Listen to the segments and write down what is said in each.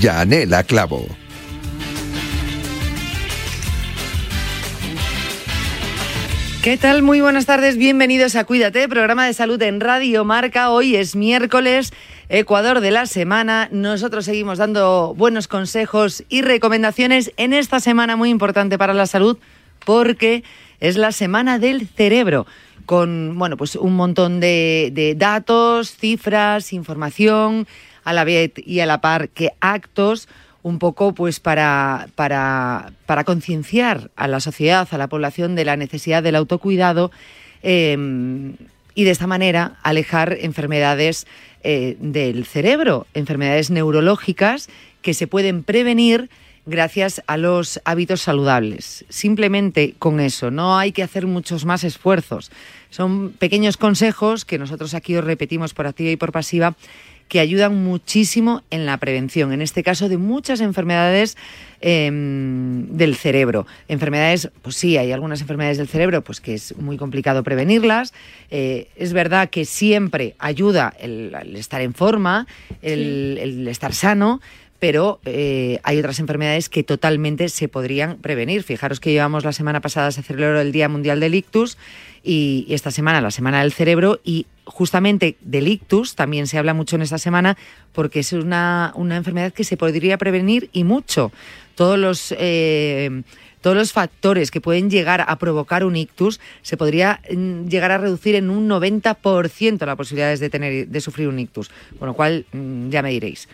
Yanela Clavo. ¿Qué tal? Muy buenas tardes, bienvenidos a Cuídate, programa de salud en Radio Marca. Hoy es miércoles, Ecuador de la semana. Nosotros seguimos dando buenos consejos y recomendaciones en esta semana muy importante para la salud porque es la semana del cerebro con bueno, pues un montón de, de datos, cifras, información a la vez y a la par que actos un poco pues para, para, para concienciar a la sociedad, a la población de la necesidad del autocuidado em, y de esta manera alejar enfermedades eh, del cerebro, enfermedades neurológicas que se pueden prevenir gracias a los hábitos saludables. Simplemente con eso, no hay que hacer muchos más esfuerzos. Son pequeños consejos que nosotros aquí os repetimos por activa y por pasiva que ayudan muchísimo en la prevención, en este caso de muchas enfermedades em, del cerebro. Enfermedades, pues sí, hay algunas enfermedades del cerebro pues que es muy complicado prevenirlas. Eh, es verdad que siempre ayuda el, estar en forma, el estar sano, pero eh, hay otras enfermedades que totalmente se podrían prevenir. Fijaros que llevamos la semana pasada, se celebró el Día Mundial del Ictus y, esta semana la Semana del Cerebro y justamente del ictus también se habla mucho en esta semana porque es una, enfermedad que se podría prevenir y mucho. Todos los... Eh, todos los factores que pueden llegar a provocar un ictus se podría mm, llegar a reducir en un 90% las posibilidades de tener de sufrir un ictus, con lo cual mm, ya me diréis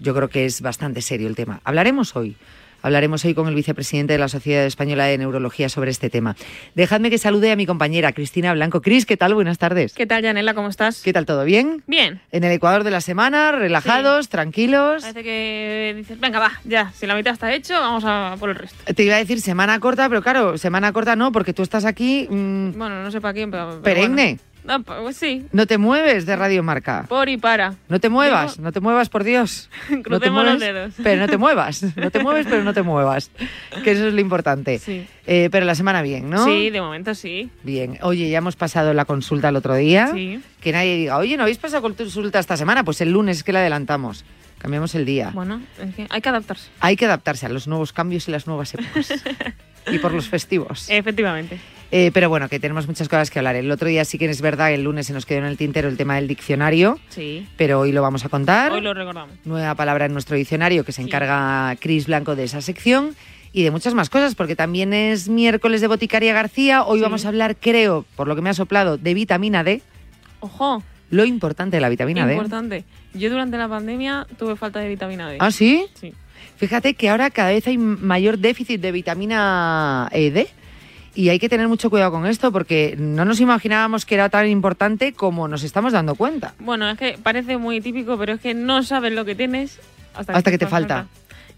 yo creo que es bastante serio el tema. Hablaremos hoy. Hablaremos hoy con el vicepresidente de la Sociedad Española de Neurología sobre este tema. Dejadme que salude a mi compañera Cristina Blanco. Cris, ¿qué tal? Buenas tardes. ¿Qué tal, Janela? ¿Cómo estás? ¿Qué tal? ¿Todo bien? Bien. En el Ecuador de la semana, relajados, tranquilos. Parece que dices, venga, va, ya, si la mitad está hecho, vamos a por el resto. Te iba a decir semana corta, pero claro, semana corta no, porque tú estás aquí. Mm, bueno, no sé para quién, pero. perenne. No, pues sí. No te mueves de Radio Marca. Por y para. No te muevas, no te muevas, por Dios. Crucemos los dedos. Pero no te muevas. No te mueves, pero no te muevas. Que eso es lo importante. Sí. Eh, pero la semana bien, ¿no? Sí, de momento sí. Bien. Oye, ya hemos pasado la consulta el otro día. Sí. Que nadie diga, oye, ¿no habéis pasado consulta esta semana? Pues el lunes es que la adelantamos. Cambiamos el día. Bueno, es que hay que adaptarse. Hay que adaptarse a los nuevos cambios y las nuevas épocas. y por los festivos. Efectivamente. Eh, pero bueno, que tenemos muchas cosas que hablar. El otro día sí que es verdad, el lunes se nos quedó en el tintero el tema del diccionario. Sí. Pero hoy lo vamos a contar. Hoy lo recordamos. Nueva palabra en nuestro diccionario que se encarga Cris Blanco de esa sección y de muchas más cosas, porque también es miércoles de Boticaria García. Hoy vamos a hablar, creo, por lo que me ha soplado, de vitamina D. Ojo. Lo importante de la vitamina D. Importante. Yo durante la pandemia tuve falta de vitamina D. ¿Ah, sí? Sí. Fíjate que ahora cada vez hay mayor déficit de vitamina e, D. Y hay que tener mucho cuidado con esto porque no nos imaginábamos que era tan importante como nos estamos dando cuenta. Bueno, es que parece muy típico, pero es que no sabes lo que tienes hasta que, te, falta.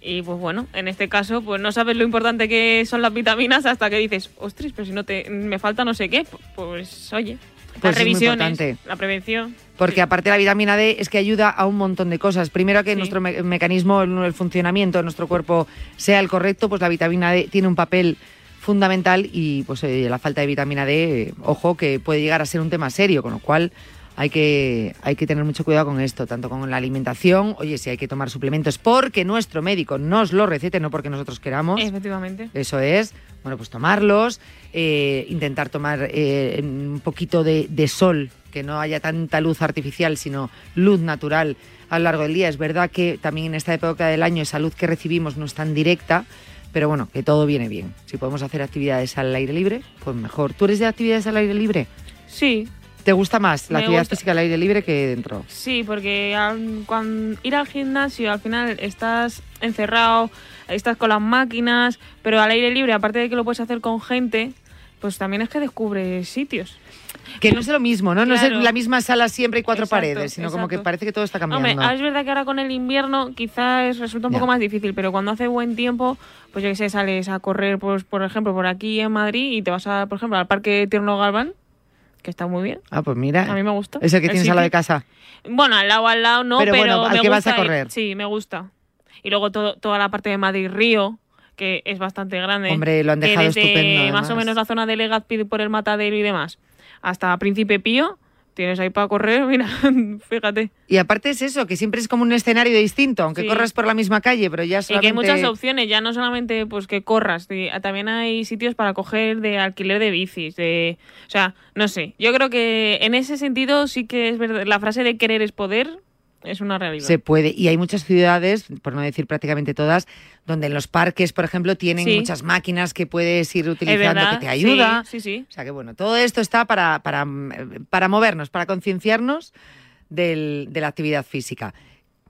Y pues bueno, en este caso, pues no sabes lo importante que son las vitaminas hasta que dices, ostras, pero si no te me falta no sé qué, pues oye, pues la revisión, la prevención. Porque aparte la vitamina D es que ayuda a un montón de cosas. Primero a que nuestro mecanismo, el funcionamiento de nuestro cuerpo sea el correcto, pues la vitamina D tiene un papel fundamental y pues eh, la falta de vitamina D, ojo, que puede llegar a ser un tema serio, con lo cual hay que, hay que tener mucho cuidado con esto, tanto con la alimentación, oye, si hay que tomar suplementos porque nuestro médico nos lo recete, no porque nosotros queramos. Efectivamente. Eso es, bueno, pues tomarlos, eh, intentar tomar eh, un poquito de, de sol, que no haya tanta luz artificial, sino luz natural a lo largo del día. Es verdad que también en esta época del año esa luz que recibimos no es tan directa, pero bueno, que todo viene bien. Si podemos hacer actividades al aire libre, pues mejor. ¿Tú eres de actividades al aire libre? Sí. ¿Te gusta más la actividad física al aire libre que dentro? Sí, porque cuando ir al gimnasio al final estás encerrado, estás con las máquinas, pero al aire libre, aparte de que lo puedes hacer con gente, pues también es que descubres sitios. Que no es lo mismo, ¿no? No es la misma sala siempre y cuatro Exacto, paredes, sino como que parece que todo está cambiando. Hombre, es verdad que ahora con el invierno quizás resulta un Ya. poco más difícil, pero cuando hace buen tiempo, pues yo que sé, sales a correr, pues, por ejemplo, por aquí en Madrid y te vas, a, por ejemplo, al Parque Tierno Galván, que está muy bien. Ah, pues mira. A mí me gusta. Es el que El tienes al lado de sitio. casa. Bueno, al lado, al lado no, Pero pero, bueno, al me que vas a ir. correr. Sí, me gusta. Y luego todo, toda la parte de Madrid-Río, que es bastante grande. Hombre, lo han que dejado desde estupendo, Más o menos la zona de Legazpi por el Matadero y demás, hasta Príncipe Pío, tienes ahí para correr, mira, fíjate. Y aparte es eso, que siempre es como un escenario distinto, aunque Sí. corras por la misma calle, pero ya Y solamente... que hay muchas opciones, ya no solamente pues que corras, sí, también hay sitios para coger de alquiler de bicis, de, o sea, no sé. Yo creo que en ese sentido sí que es verdad, la frase de querer es poder es una realidad. Se puede. Y hay muchas ciudades, por no decir prácticamente todas, donde en los parques, por ejemplo, tienen Sí. muchas máquinas que puedes ir utilizando que te ayuda. Sí, sí, sí. O sea que bueno, todo esto está para, para, para movernos, para concienciarnos del- de la actividad física.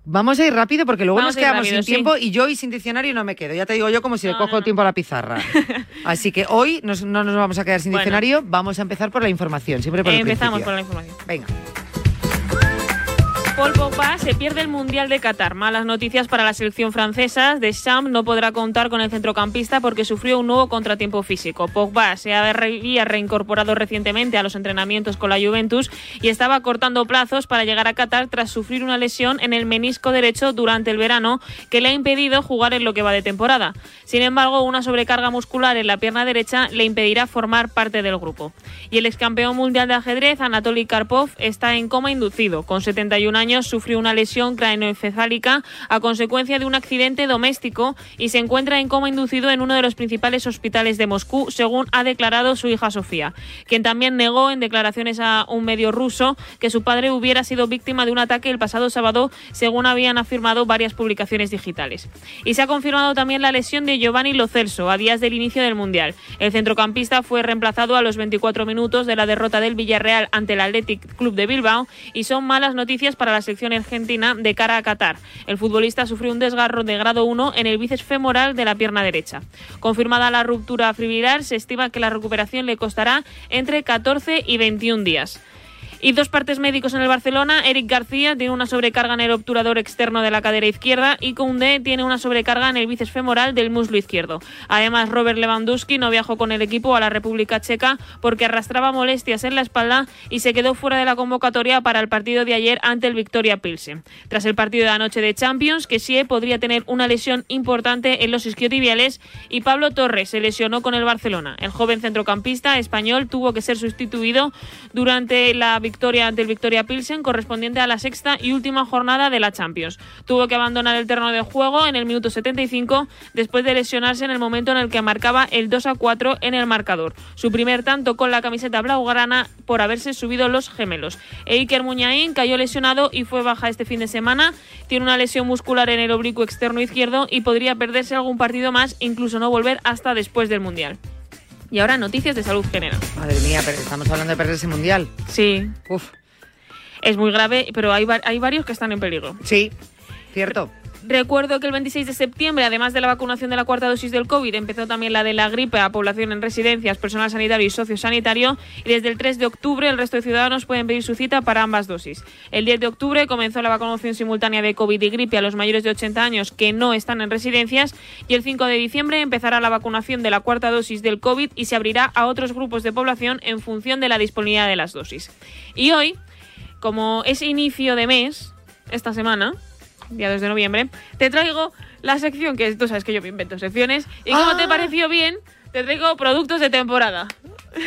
Vamos a ir rápido porque luego Vamos nos quedamos rápido, sin sí. tiempo y yo y sin diccionario no me quedo. Ya te digo yo como si le No, cojo no, tiempo a la pizarra. Así que hoy nos- no nos vamos a quedar sin Bueno. diccionario, vamos a empezar por la información, siempre por el Empezamos principio. por la información. Venga. Paul Pogba se pierde el Mundial de Qatar. Malas noticias para la selección francesa. Deschamps no podrá contar con el centrocampista porque sufrió un nuevo contratiempo físico. Pogba se había reincorporado recientemente a los entrenamientos con la Juventus y estaba cortando plazos para llegar a Qatar tras sufrir una lesión en el menisco derecho durante el verano que le ha impedido jugar en lo que va de temporada. Sin embargo, una sobrecarga muscular en la pierna derecha le impedirá formar parte del grupo. Y el excampeón mundial de ajedrez, Anatoly Karpov, está en coma inducido. Con 71 años sufrió una lesión craneoencefálica a consecuencia de un accidente doméstico y se encuentra en coma inducido en uno de los principales hospitales de Moscú, según ha declarado su hija Sofía, quien también negó en declaraciones a un medio ruso que su padre hubiera sido víctima de un ataque el pasado sábado, según habían afirmado varias publicaciones digitales. Y se ha confirmado también la lesión de Giovanni Lo Celso a días del inicio del Mundial. El centrocampista fue reemplazado a los 24 minutos de la derrota del Villarreal ante el Athletic Club de Bilbao y son malas noticias para la selección argentina de cara a Qatar. El futbolista sufrió un desgarro de grado 1 en el bíceps femoral de la pierna derecha. Confirmada la ruptura fibrilar, se estima que la recuperación le costará entre 14 y 21 días. Y dos partes médicos en el Barcelona. Eric García tiene una sobrecarga en el obturador externo de la cadera izquierda y Koundé tiene una sobrecarga en el bíceps femoral del muslo izquierdo. Además, Robert Lewandowski no viajó con el equipo a la República Checa porque arrastraba molestias en la espalda y se quedó fuera de la convocatoria para el partido de ayer ante el Victoria Pilsen. Tras el partido de anoche de Champions, Kessie podría tener una lesión importante en los isquiotibiales y Pablo Torres se lesionó con el Barcelona. El joven centrocampista español tuvo que ser sustituido durante la victoria ante el Victoria Pilsen correspondiente a la sexta y última jornada de la Champions. Tuvo que abandonar el terreno de juego en el minuto 75 después de lesionarse en el momento en el que marcaba el 2 a 4 en el marcador. Su primer tanto con la camiseta blaugrana por haberse subido los gemelos. Eiker Muñain cayó lesionado y fue baja este fin de semana. Tiene una lesión muscular en el oblicuo externo izquierdo y podría perderse algún partido más, incluso no volver hasta después del Mundial. Y ahora noticias de salud general. Madre mía, pero estamos hablando de perderse mundial. Sí, Uf, es muy grave, pero hay, hay varios que están en peligro. sí, cierto. Recuerdo que el 26 de septiembre, además de la vacunación de la cuarta dosis del COVID, empezó también la de la gripe a población en residencias, personal sanitario y sociosanitario. Y desde el 3 de octubre, el resto de ciudadanos pueden pedir su cita para ambas dosis. El 10 de octubre comenzó la vacunación simultánea de COVID y gripe a los mayores de 80 años que no están en residencias. Y el 5 de diciembre empezará la vacunación de la cuarta dosis del COVID y se abrirá a otros grupos de población en función de la disponibilidad de las dosis. Y hoy, como es inicio de mes, esta semana, día 2 de noviembre, te traigo la sección que tú sabes que yo me invento secciones. Y como Ah. te pareció bien, te traigo productos de temporada.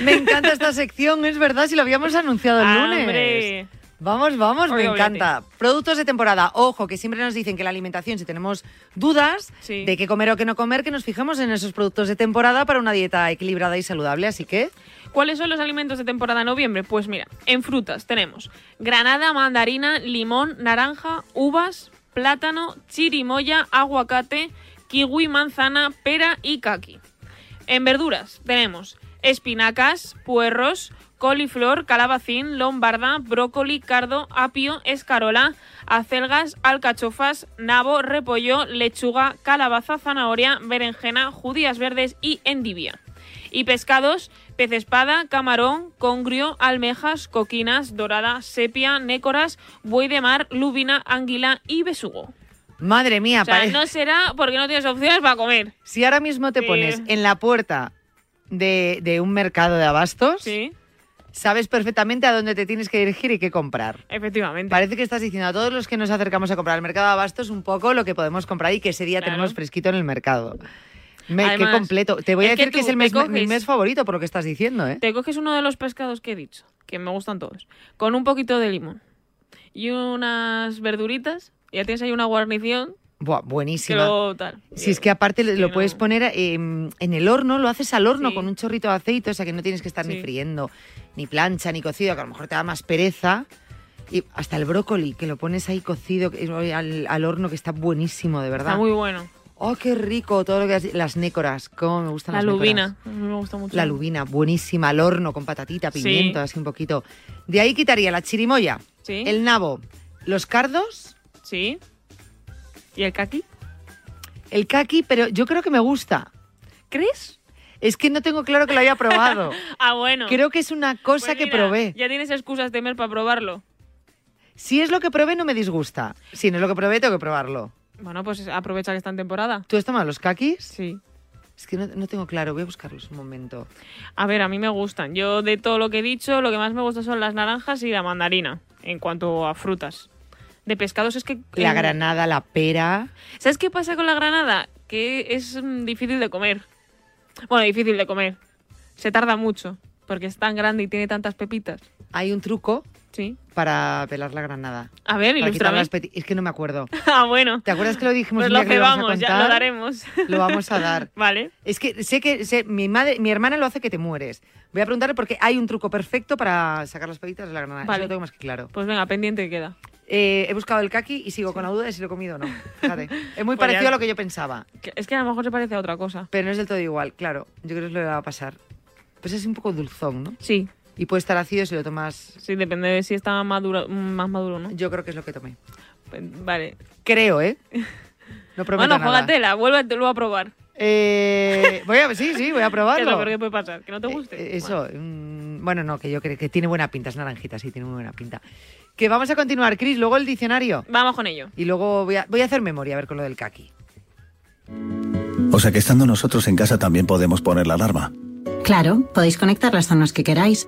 Me encanta esta sección, es verdad, si lo habíamos anunciado el lunes. ¡Hombre! Vamos, vamos, Oye, me encanta. Productos de temporada. Ojo, que siempre nos dicen que la alimentación, si tenemos dudas Sí. de qué comer o qué no comer, que nos fijemos en esos productos de temporada para una dieta equilibrada y saludable. Así que, ¿Cuáles son los alimentos de temporada en noviembre? Pues mira, en frutas tenemos granada, mandarina, limón, naranja, uvas, plátano, chirimoya, aguacate, kiwi, manzana, pera y kaki. En verduras tenemos espinacas, puerros, coliflor, calabacín, lombarda, brócoli, cardo, apio, escarola, acelgas, alcachofas, nabo, repollo, lechuga, calabaza, zanahoria, berenjena, judías verdes y endivia. Y pescados Pez espada, camarón, congrio, almejas, coquinas, dorada, sepia, nécoras, buey de mar, lubina, anguila y besugo. Madre mía, O sea, pare- no será porque no tienes opciones para comer. si ahora mismo te Sí. pones en la puerta de, de un mercado de abastos, Sí, sabes perfectamente a dónde te tienes que dirigir y qué comprar. efectivamente. Parece que estás diciendo a todos los que nos acercamos a comprar al mercado de abastos un poco lo que podemos comprar y que ese día Claro. tenemos fresquito en el mercado. Me, qué Además, completo. Te voy a que decir que, es el mes, mi mes favorito por lo que estás diciendo, ¿eh? Te coges uno de los pescados que he dicho, que me gustan todos, con un poquito de limón y unas verduritas, y ya tienes ahí una guarnición Buah, buenísima. lo tal. Si es que aparte que lo no- puedes poner eh, en el horno, lo haces al horno Sí. con un chorrito de aceite, o sea que no tienes que estar ni friendo, ni plancha, ni cocido, que a lo mejor te da más pereza. Y hasta el brócoli, que lo pones ahí cocido al, al horno, que está buenísimo, de verdad. Está muy bueno. Oh, qué rico todo lo que has... Las nécoras, cómo me gustan La las nécoras. lubina, a mí me gusta mucho. La lubina, buenísima, al horno con patatita, Sí. pimiento, así un poquito. De ahí quitaría la chirimoya, Sí, el nabo, los cardos, sí. ¿Y el kaki? el kaki, pero yo creo que me gusta. ¿Crees? Es que no tengo claro que lo haya probado. Ah, bueno. Creo que es una cosa Pues que probé. Ya tienes excusas de mes para probarlo. Si es lo que probé, no me disgusta. Si no es lo que probé, tengo que probarlo. Bueno, pues aprovecha que está en temporada. ¿Tú has tomado los kakis? Sí. Es que no, no tengo claro, voy a buscarlos un momento. A ver, a mí me gustan. Yo de todo lo que he dicho, lo que más me gusta son las naranjas y la mandarina, en cuanto a frutas. De pescados es que... La en- granada, la pera. ¿Sabes qué pasa con la granada? Que es mm, difícil de comer. Bueno, difícil de comer. Se tarda mucho, porque es tan grande y tiene tantas pepitas. Hay un truco Sí. para pelar la granada. A ver, ilústrame. las Es que no me acuerdo. ah, bueno. ¿Te acuerdas que lo dijimos Pues un lo que lo íbamos a cebamos, ya lo daremos. Lo vamos a dar. vale. Es que sé que sé, mi madre, mi hermana lo hace que te mueres. Voy a preguntarle porque hay un truco perfecto para sacar las pepitas de la granada. Eso Vale. lo tengo más que claro. Pues venga, pendiente queda. Eh, he buscado el kaki y sigo con la duda de si lo he comido o no. Fíjate. Es muy Pues ya- parecido a lo que yo pensaba. Es que a lo mejor se parece a otra cosa. Pero no es del todo igual, claro. Yo creo que es lo que va a pasar. Pues es un poco dulzón, ¿no? Sí, Y puede estar ácido si lo tomas. sí, depende de si está maduro, más maduro, ¿no? Yo creo que es lo que tomé. Pues, vale. Creo, ¿eh? No prometo Bueno, nada. juégatela, vuélvetelo a probar. Eh, voy a, sí, sí, voy a ¿Qué es probarlo. lo peor que puede pasar? ¿Que no te guste? Eh, eso, mm, bueno, no, que yo creo que tiene buena pinta, es naranjita, sí, tiene muy buena pinta. Que vamos a continuar, Chris, luego el diccionario. Vamos con ello. Y luego voy a, voy a hacer memoria a ver con lo del kaki. O sea que estando nosotros en casa también podemos poner la alarma. Claro, podéis conectar las zonas que queráis,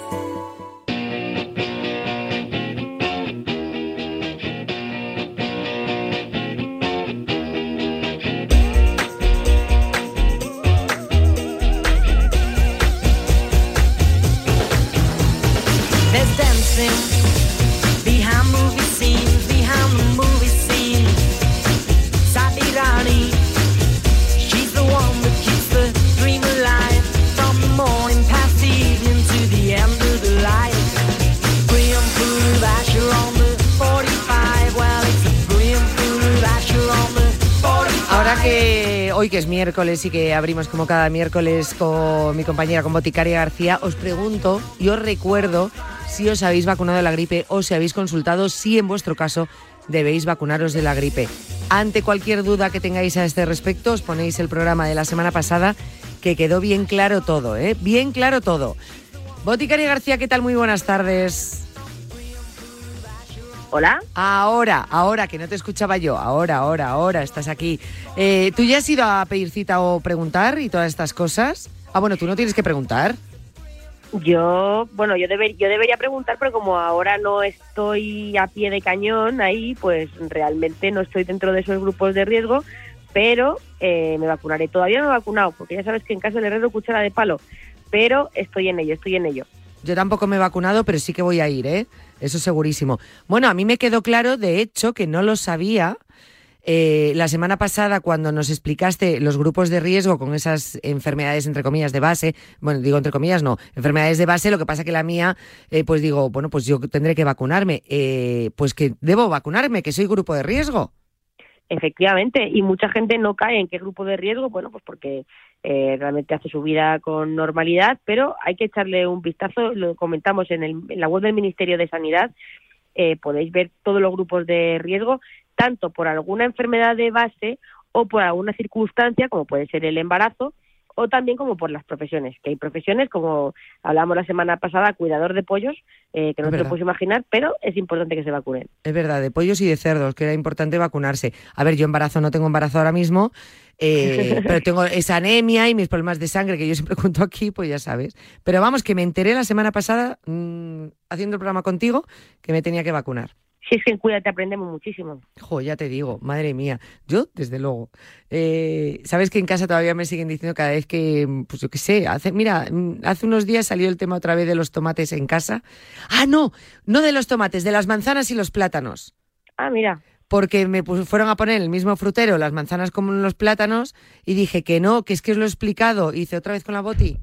Miércoles y que abrimos como cada miércoles con mi compañera, con Boticaria García, os pregunto y os recuerdo si os habéis vacunado de la gripe o si habéis consultado si en vuestro caso debéis vacunaros de la gripe. Ante cualquier duda que tengáis a este respecto, os ponéis el programa de la semana pasada que quedó bien claro todo, ¿eh? Bien claro todo. Boticaria García, ¿qué tal? Muy buenas tardes. Hola. Ahora, ahora, que no te escuchaba yo, ahora, ahora, ahora, estás aquí. Eh, ¿Tú ya has ido a pedir cita o preguntar y todas estas cosas? Ah, bueno, tú no tienes que preguntar. Yo, bueno, yo, deber- yo debería preguntar, pero como ahora no estoy a pie de cañón ahí, pues realmente no estoy dentro de esos grupos de riesgo, pero eh, me vacunaré. Todavía no me he vacunado, porque ya sabes que en casa del herrero cuchara de palo, pero estoy en ello, estoy en ello. Yo tampoco me he vacunado, pero sí que voy a ir, ¿eh? Eso segurísimo. Bueno, a mí me quedó claro, de hecho, que no lo sabía, Eh, la semana pasada, cuando nos explicaste los grupos de riesgo con esas enfermedades, entre comillas, de base, bueno, digo entre comillas, no, enfermedades de base, lo que pasa que la mía, eh, pues digo, bueno, pues yo tendré que vacunarme. Eh, pues que debo vacunarme, que soy grupo de riesgo. Efectivamente, y mucha gente no cae en qué grupo de riesgo, bueno, pues porque eh, realmente hace su vida con normalidad, pero hay que echarle un vistazo, lo comentamos en, el- en la web del Ministerio de Sanidad, eh, podéis ver todos los grupos de riesgo, tanto por alguna enfermedad de base o por alguna circunstancia, como puede ser el embarazo, o también como por las profesiones, que hay profesiones como hablábamos la semana pasada, cuidador de pollos, eh, que no te lo puedes imaginar, pero es importante que se vacunen. Es verdad, de pollos y de cerdos, que era importante vacunarse. A ver, yo embarazo no tengo embarazo ahora mismo, eh, pero tengo esa anemia y mis problemas de sangre que yo siempre cuento aquí, pues ya sabes. Pero vamos, que me enteré la semana pasada, mm, haciendo el programa contigo, que me tenía que vacunar. Si es que en Cuídate aprendemos muchísimo. Jo, ya te digo, madre mía. Yo, desde luego. Eh, Sabes que en casa todavía me siguen diciendo cada vez que, pues yo qué sé, hace, mira, mm, hace unos días salió el tema otra vez de los tomates en casa. Ah, no, no de los tomates, de las manzanas y los plátanos. Ah, mira, Porque me fueron a poner el mismo frutero las manzanas como los plátanos y dije que no, que es que os lo he explicado. Hice otra vez con la boti.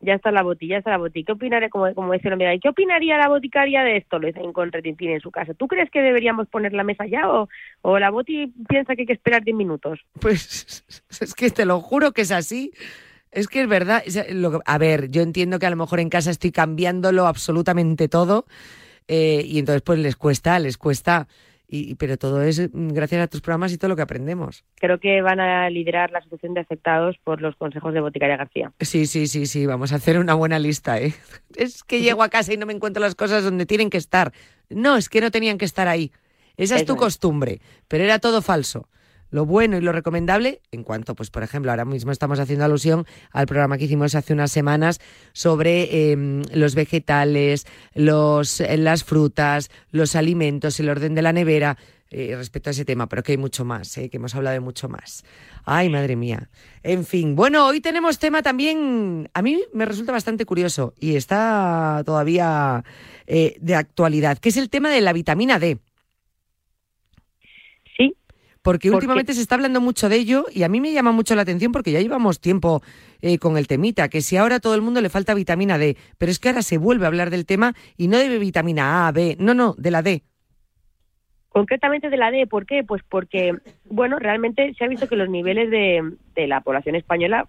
Ya está la botilla, ya está la botella. ¿Qué opinaría, como, como dice amiga, ¿y qué opinaría la boticaria de esto? Lo dice en Contratintín en su casa. ¿Tú crees que deberíamos poner la mesa ya o, o la boti piensa que hay que esperar 10 minutos? Pues es que te lo juro que es así. Es que es verdad. A ver, yo entiendo que a lo mejor en casa estoy cambiándolo absolutamente todo eh, y entonces pues les cuesta, les cuesta. Y, pero todo es mm, gracias a tus programas y todo lo que aprendemos. Creo que van a liderar la asociación de afectados por los consejos de Boticaria García. Sí, sí, sí, sí, vamos a hacer una buena lista, ¿eh? Es que llego a casa y no me encuentro las cosas donde tienen que estar. No, es que no tenían que estar ahí. Esa es tu costumbre, pero era todo falso. Lo bueno y lo recomendable, en cuanto, pues, por ejemplo, ahora mismo estamos haciendo alusión al programa que hicimos hace unas semanas sobre em, los vegetales, los, eh, las frutas, los alimentos, el orden de la nevera, eh, respecto a ese tema, pero que hay mucho más, eh, que hemos hablado de mucho más. Ay, madre mía. En fin, bueno, hoy tenemos tema también, a mí me resulta bastante curioso y está todavía de actualidad, que es el tema de la vitamina D. Porque ¿Por últimamente se está hablando mucho de ello y a mí me llama mucho la atención porque ya llevamos tiempo eh, con el temita, que si ahora a todo el mundo le falta vitamina D, pero es que ahora se vuelve a hablar del tema y no de vitamina A, B, no, no, de la D. concretamente de la D, ¿por qué? Pues porque, bueno, realmente se ha visto que los niveles de, de la población española,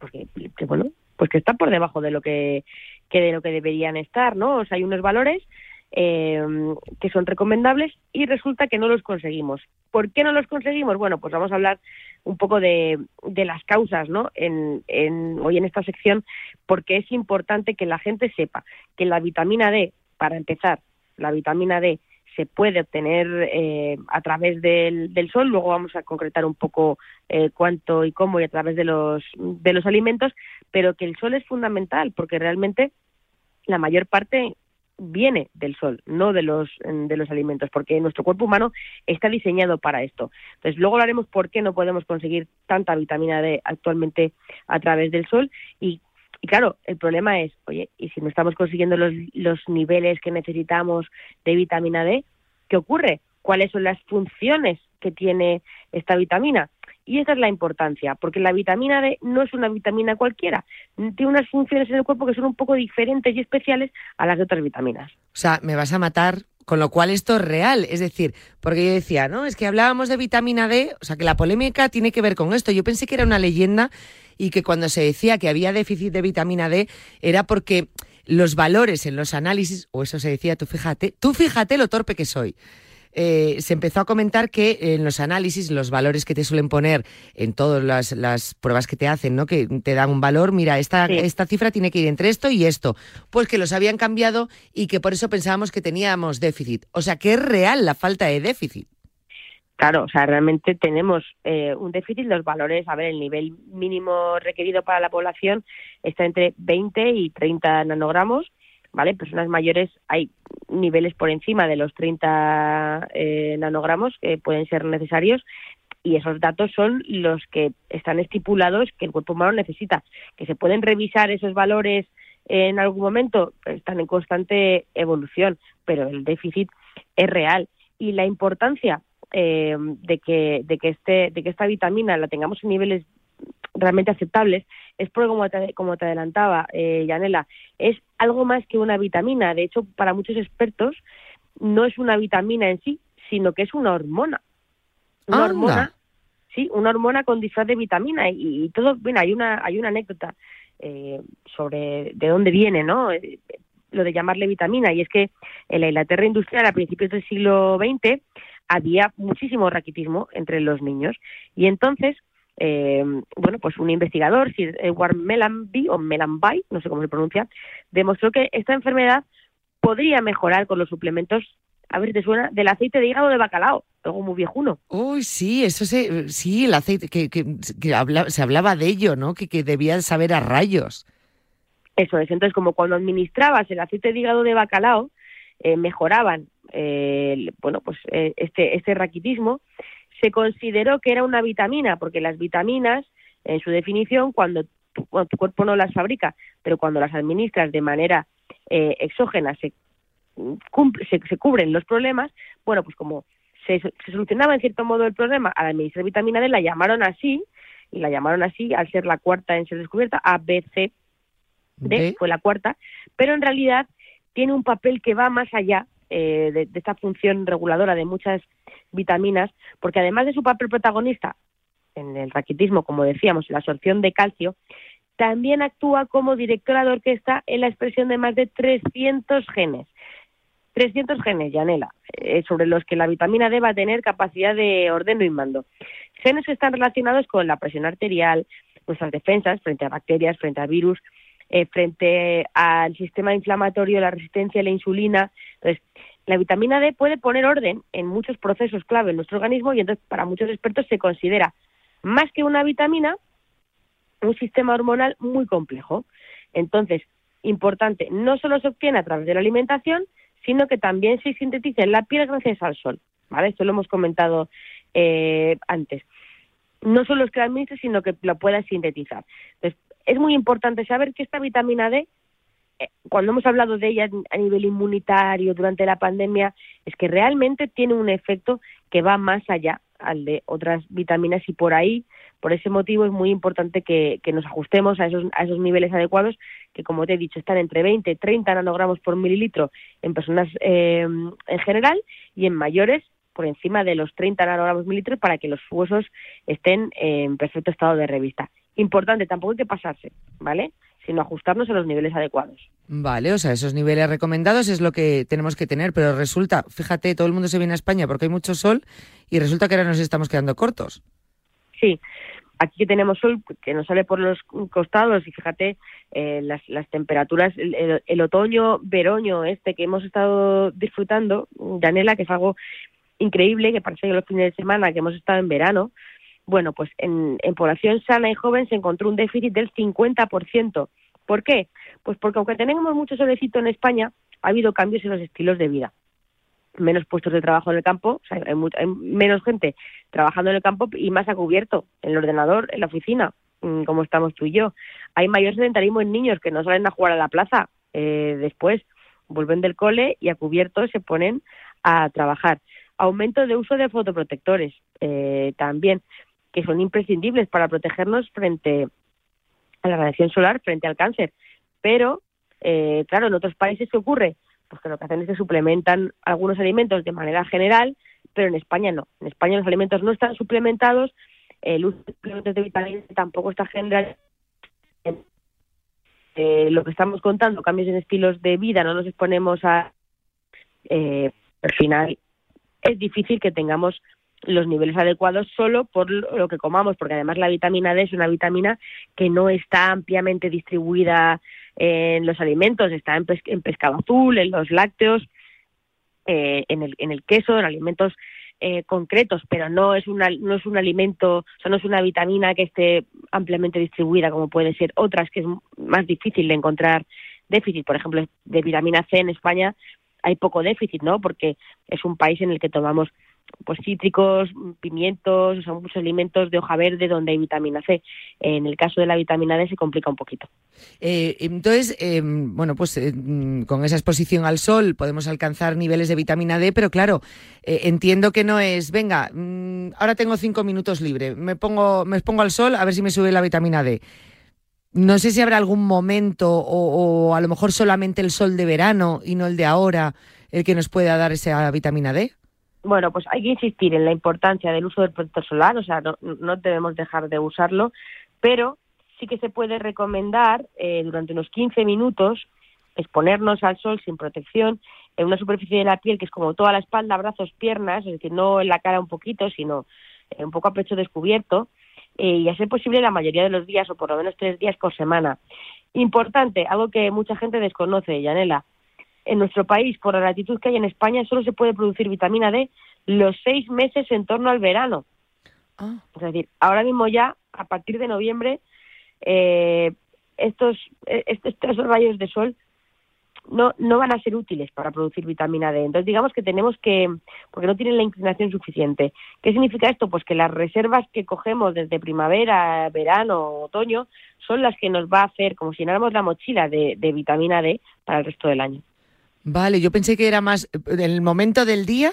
pues que, que, bueno, pues que están por debajo de lo que, que de lo que deberían estar, ¿no? O sea, hay unos valores eh, que son recomendables y resulta que no los conseguimos. ¿Por qué no los conseguimos? Bueno, pues vamos a hablar un poco de, de las causas, ¿no? En, en, hoy en esta sección, porque es importante que la gente sepa que la vitamina D, para empezar, la vitamina D se puede obtener eh, a través del, del sol. Luego vamos a concretar un poco eh, cuánto y cómo y a través de los, de los alimentos, pero que el sol es fundamental porque realmente la mayor parte viene del sol, no de los de los alimentos, porque nuestro cuerpo humano está diseñado para esto. Entonces, luego hablaremos por qué no podemos conseguir tanta vitamina D actualmente a través del sol y y claro, el problema es, oye, y si no estamos consiguiendo los, los niveles que necesitamos de vitamina D, ¿qué ocurre? ¿Cuáles son las funciones que tiene esta vitamina? Y esa es la importancia, porque la vitamina D no es una vitamina cualquiera, tiene unas funciones en el cuerpo que son un poco diferentes y especiales a las de otras vitaminas. O sea, me vas a matar, con lo cual esto es real. Es decir, porque yo decía, ¿no? Es que hablábamos de vitamina D, o sea, que la polémica tiene que ver con esto. Yo pensé que era una leyenda y que cuando se decía que había déficit de vitamina D era porque los valores en los análisis, o eso se decía, tú fíjate, tú fíjate lo torpe que soy. Eh, se empezó a comentar que en los análisis, los valores que te suelen poner en todas las, las pruebas que te hacen, ¿no? Que te dan un valor, mira, esta, Sí. esta cifra tiene que ir entre esto y esto. Pues que los habían cambiado y que por eso pensábamos que teníamos déficit. O sea, que es real la falta de déficit. Claro, o sea, realmente tenemos eh, un déficit, los valores, a ver, el nivel mínimo requerido para la población está entre 20 y 30 nanogramos, ¿vale? Personas mayores hay niveles por encima de los 30 eh, nanogramos que pueden ser necesarios y esos datos son los que están estipulados que el cuerpo humano necesita. Que se pueden revisar esos valores en algún momento, están en constante evolución, pero el déficit es real. Y la importancia eh, de que de que este de que esta vitamina la tengamos en niveles realmente aceptables es porque como te, como te adelantaba eh, Yanela es algo más que una vitamina. De hecho para muchos expertos no es una vitamina en sí sino que es una hormona. Una Anda. hormona sí una hormona con disfraz de vitamina. Y, y todo bueno hay una hay una anécdota eh, sobre de dónde viene no Eh, lo de llamarle vitamina. Y es que en la Inglaterra industrial a principios del siglo XX había muchísimo raquitismo entre los niños. Y entonces eh, bueno pues un investigador Sir Edward Mellanby o Mellanby no sé cómo se pronuncia demostró que esta enfermedad podría mejorar con los suplementos a ver si te suena del aceite de hígado de bacalao algo muy viejuno Uy, sí, eso se, sí, el aceite, que, que, que habla- se hablaba de ello, ¿no? Que, que debía saber a rayos. Eso es, entonces como cuando administrabas el aceite de hígado de bacalao, eh, mejoraban eh, bueno, pues eh, este, este raquitismo, se consideró que era una vitamina, porque las vitaminas, en su definición, cuando tu, cuando tu cuerpo no las fabrica, pero cuando las administras de manera eh, exógena, se, cumple- se, se cubren los problemas, bueno, pues como se, se solucionaba en cierto modo el problema, al administrar vitamina D la llamaron así, y la llamaron así al ser la cuarta en ser descubierta, A, B, C, D, fue la cuarta, pero en realidad tiene un papel que va más allá eh, de, esta función reguladora de muchas vitaminas, porque además de su papel protagonista en el raquitismo, como decíamos, en la absorción de calcio, también actúa como directora de orquesta en la expresión de más de 300 genes. 300 genes, Yanela, eh, sobre los que la vitamina D va a tener capacidad de ordeno y mando. Genes que están relacionados con la presión arterial, nuestras defensas frente a bacterias, frente a virus, eh, frente al sistema inflamatorio, la resistencia a la insulina. Entonces, la vitamina D puede poner orden en muchos procesos clave en nuestro organismo y entonces para muchos expertos se considera más que una vitamina un sistema hormonal muy complejo. Entonces, importante, no solo se obtiene a través de la alimentación, sino que también se sintetiza en la piel gracias al sol. ¿Vale? Esto lo hemos comentado eh, antes. No solo es que la sino que la puedas sintetizar. Entonces, es muy importante saber que esta vitamina D, eh, cuando hemos hablado de ella a nivel inmunitario durante la pandemia, es que realmente tiene un efecto que va más allá al de otras vitaminas y por ahí, por ese motivo es muy importante que, que nos ajustemos a esos, a esos niveles adecuados que, como te he dicho, están entre 20 y 30 nanogramos por mililitro en personas eh, en general y en mayores por encima de los 30 nanogramos por mililitro para que los huesos estén en perfecto estado de revista. Importante, tampoco hay que pasarse, ¿vale? Sino ajustarnos a los niveles adecuados. Vale, o sea, esos niveles recomendados es lo que tenemos que tener, pero resulta, fíjate, todo el mundo se viene a España porque hay mucho sol y resulta que ahora nos estamos quedando cortos. Sí, aquí que tenemos sol que nos sale por los costados y fíjate eh, las, las temperaturas, el, el- el otoño, veroño este que hemos estado disfrutando, Janela, que es algo increíble, que parece que los fines de semana que hemos estado en verano, bueno, pues en, en población sana y joven se encontró un déficit del 50%. ¿Por qué? Pues porque aunque tenemos mucho solecito en España, ha habido cambios en los estilos de vida. Menos puestos de trabajo en el campo, hay, mu- hay menos gente trabajando en el campo y más a cubierto, en el ordenador, en la oficina, mm, como estamos tú y yo. Hay mayor sedentarismo en niños que no salen a jugar a la plaza eh, después, vuelven del cole y a cubierto se ponen a trabajar. Aumento de uso de fotoprotectores eh, también, que son imprescindibles para protegernos frente a la radiación solar, frente al cáncer. Pero, eh, claro, en otros países, ¿qué ocurre? Pues que lo que hacen es que suplementan algunos alimentos de manera general, pero en España no. En España los alimentos no están suplementados, el uso de suplementos de D tampoco está general. Eh, lo que estamos contando, cambios en estilos de vida, no nos exponemos a... eh, al final es difícil que tengamos los niveles adecuados solo por lo que comamos, porque además la vitamina D es una vitamina que no está ampliamente distribuida en los alimentos, está en, pes- en pescado azul, en los lácteos, eh, en, el, en el queso, en alimentos eh, concretos, pero no es, una, no es un alimento, o sea, no es una vitamina que esté ampliamente distribuida como puede ser otras, que es más difícil de encontrar déficit. Por ejemplo, de vitamina C en España hay poco déficit, ¿no? Porque es un país en el que tomamos pues cítricos, pimientos, o sea, muchos alimentos de hoja verde donde hay vitamina C. En el caso de la vitamina D se complica un poquito. Eh, entonces, eh, bueno, pues eh, con esa exposición al sol podemos alcanzar niveles de vitamina D, pero claro, entiendo que no es, venga, mm, ahora tengo cinco minutos libre, me pongo, me expongo al sol a ver si me sube la vitamina D. No sé si habrá algún momento o, o a lo mejor solamente el sol de verano y no el de ahora el que nos pueda dar esa vitamina D. Bueno, pues hay que insistir en la importancia del uso del protector solar, o sea, no, no debemos dejar de usarlo, pero sí que se puede recomendar eh, durante unos 15 minutos exponernos al sol sin protección en una superficie de la piel que es como toda la espalda, brazos, piernas, es decir, no en la cara un poquito, sino eh, un poco a pecho descubierto, eh, y a ser posible la mayoría de los días o por lo menos tres días por semana. Importante, algo que mucha gente desconoce, Yanela, en nuestro país, por la latitud que hay en España, solo se puede producir vitamina D los seis meses en torno al verano. Ah. Es decir, ahora mismo ya, a partir de noviembre, eh, estos, eh, estos, estos rayos de sol no, no van a ser útiles para producir vitamina D. Entonces, digamos que tenemos que, porque no tienen la inclinación suficiente. ¿Qué significa esto? Pues que las reservas que cogemos desde primavera, verano, otoño, son las que nos va a hacer como si llenáramos la mochila de, de vitamina D para el resto del año. Vale, yo pensé que era más del momento del día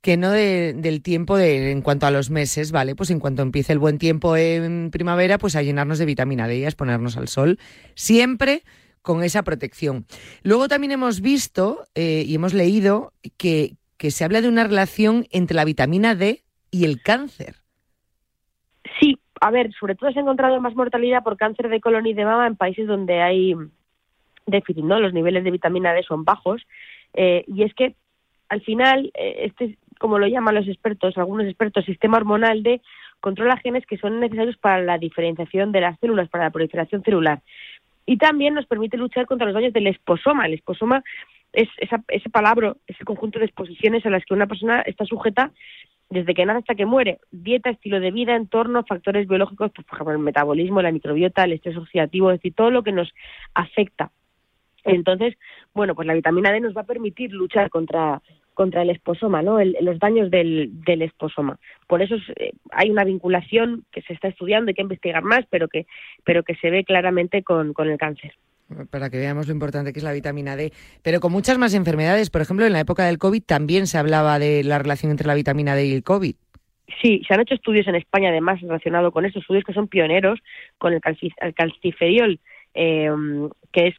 que no de- del tiempo de, en cuanto a los meses, ¿vale? Pues en cuanto empiece el buen tiempo en primavera, pues a llenarnos de vitamina D y a exponernos al sol, siempre con esa protección. Luego también hemos visto eh, y hemos leído que, que se habla de una relación entre la vitamina D y el cáncer. Sí, a ver, sobre todo se ha encontrado más mortalidad por cáncer de colon y de mama en países donde hay déficit, ¿no? Los niveles de vitamina D son bajos. eh, y es que, al final, eh, este, como lo llaman los expertos, algunos expertos, sistema hormonal D controla genes que son necesarios para la diferenciación de las células, para la proliferación celular. Y también nos permite luchar contra los daños del esposoma. El esposoma es esa, ese palabra, ese conjunto de exposiciones a las que una persona está sujeta desde que nace hasta que muere. Dieta, estilo de vida, entorno, factores biológicos, pues, por ejemplo, el metabolismo, la microbiota, el estrés oxidativo, es decir, todo lo que nos afecta. Entonces, bueno, pues la vitamina D nos va a permitir luchar contra, contra el esposoma, ¿no? El- los daños del, del esposoma. Por eso es, eh, hay una vinculación que se está estudiando, hay que investigar más, pero que, pero que se ve claramente con, con el cáncer. para que veamos lo importante que es la vitamina D, pero con muchas más enfermedades. Por ejemplo, en la época del COVID también se hablaba de la relación entre la vitamina D y el COVID. Sí, se han hecho estudios en España además relacionados con estos estudios que son pioneros con el, calci- el calciferiol, eh, que es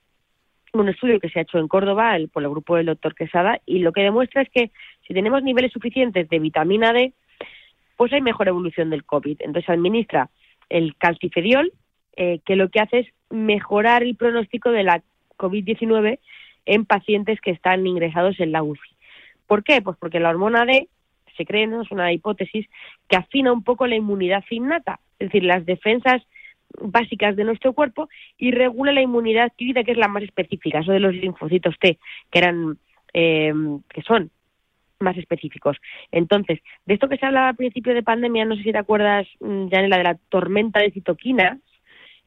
un estudio que se ha hecho en Córdoba por el grupo del doctor Quesada y lo que demuestra es que si tenemos niveles suficientes de vitamina D, pues hay mejor evolución del COVID. Entonces administra el calciferiol, eh, que lo que hace es mejorar el pronóstico de la COVID-19 en pacientes que están ingresados en la UCI. ¿Por qué? Pues porque la hormona D se cree, ¿no? es una hipótesis, que afina un poco la inmunidad innata, es decir, las defensas básicas de nuestro cuerpo y regula la inmunidad adquirida, que es la más específica, eso de los linfocitos T, que eran, eh, que son más específicos. Entonces, de esto que se hablaba al principio de pandemia, no sé si te acuerdas, mm, Janela, de la tormenta de citoquinas,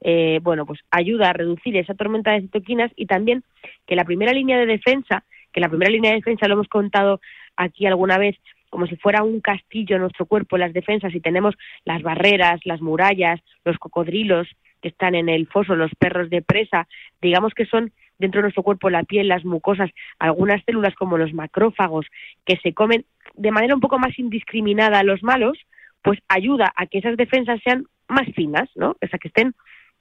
eh, bueno, pues ayuda a reducir esa tormenta de citoquinas y también que la primera línea de defensa, que la primera línea de defensa lo hemos contado aquí alguna vez, como si fuera un castillo nuestro cuerpo, las defensas, y tenemos las barreras, las murallas, los cocodrilos que están en el foso, los perros de presa, digamos que son dentro de nuestro cuerpo la piel, las mucosas, algunas células como los macrófagos que se comen de manera un poco más indiscriminada a los malos, pues ayuda a que esas defensas sean más finas, ¿no? O sea, que estén,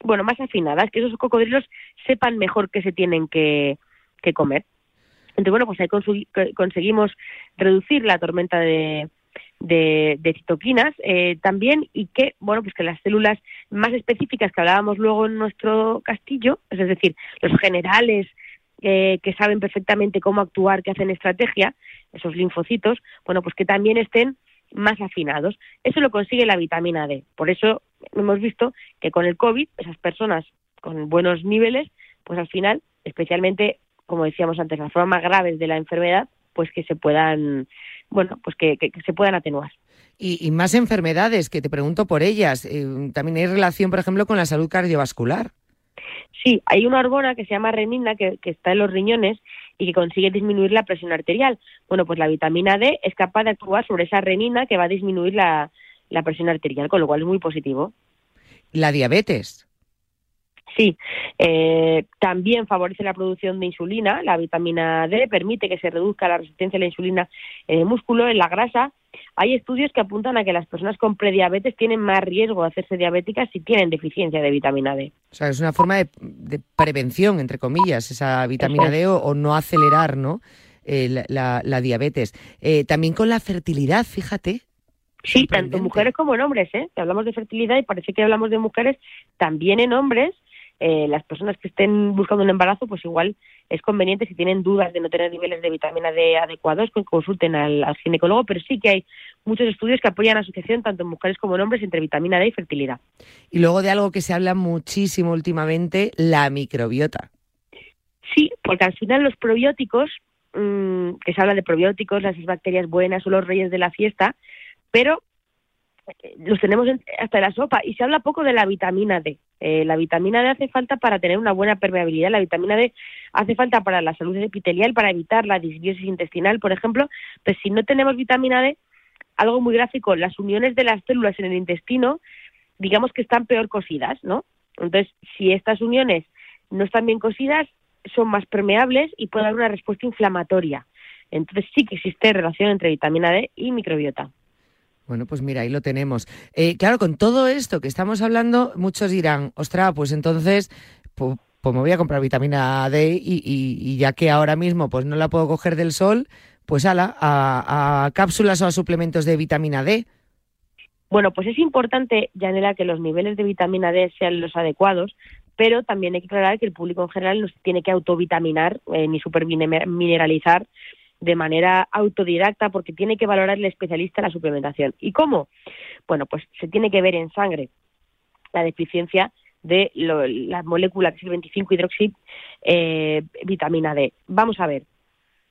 bueno, más afinadas, que esos cocodrilos sepan mejor qué se tienen que, que comer. Entonces, bueno, pues ahí conseguimos reducir la tormenta de, de, citoquinas eh, también y que, bueno, pues que las células más específicas que hablábamos luego en nuestro castillo, es decir, los generales eh, que saben perfectamente cómo actuar, que hacen estrategia, esos linfocitos, bueno, pues que también estén más afinados. Eso lo consigue la vitamina D. Por eso hemos visto que con el COVID, esas personas con buenos niveles, pues al final, especialmente, como decíamos antes, las formas graves de la enfermedad, pues que se puedan, bueno, pues que, que- que se puedan atenuar. Y, y más enfermedades, que te pregunto por ellas. Eh, también hay relación, por ejemplo, con la salud cardiovascular. Sí, hay una hormona que se llama renina que, que está en los riñones y que consigue disminuir la presión arterial. Bueno, pues la vitamina D es capaz de actuar sobre esa renina que va a disminuir la, la presión arterial, con lo cual es muy positivo. La diabetes. Sí, eh, también favorece la producción de insulina. La vitamina D permite que se reduzca la resistencia a la insulina en el músculo, en la grasa. Hay estudios que apuntan a que las personas con prediabetes tienen más riesgo de hacerse diabéticas si tienen deficiencia de vitamina D. O sea, es una forma de, de prevención, entre comillas, esa vitamina D o, o no acelerar ¿no? Eh, la, la- la diabetes. Eh, también con la fertilidad, fíjate. Sí, tanto mujeres como en hombres, ¿eh? Hablamos de fertilidad y parece que hablamos de mujeres, también en hombres. Eh, las personas que estén buscando un embarazo, pues igual es conveniente si tienen dudas de no tener niveles de vitamina D adecuados, que consulten al, al ginecólogo, pero sí que hay muchos estudios que apoyan la asociación tanto en mujeres como en hombres entre vitamina D y fertilidad. Y luego de algo que se habla muchísimo últimamente, la microbiota. Sí, porque al final los probióticos, mm, que se habla de probióticos, las bacterias buenas son los reyes de la fiesta, pero los tenemos en- hasta en la sopa y se habla poco de la vitamina D. Eh, la vitamina D hace falta para tener una buena permeabilidad, la vitamina D hace falta para la salud epitelial, para evitar la disbiosis intestinal, por ejemplo. Pues si no tenemos vitamina D, algo muy gráfico, las uniones de las células en el intestino, digamos que están peor cosidas, ¿no? Entonces, si estas uniones no están bien cosidas, son más permeables y puede haber una respuesta inflamatoria. Entonces sí que existe relación entre vitamina D y microbiota. Bueno, pues mira, ahí lo tenemos. Eh, claro, con todo esto que estamos hablando, muchos dirán, ostras, pues entonces, pu- pues, me voy a comprar vitamina D y, y- y ya que ahora mismo pues no la puedo coger del sol, pues ala, a, a cápsulas o a suplementos de vitamina D. Bueno, pues es importante, Janela, que los niveles de vitamina D sean los adecuados, pero también hay que aclarar que el público en general no se tiene que autovitaminar eh, ni supermineralizar de manera autodidacta porque tiene que valorar el especialista la suplementación. ¿Y cómo? Bueno, pues se tiene que ver en sangre la deficiencia de lo- la molécula que es el 25 hidroxi eh, vitamina D. Vamos a ver,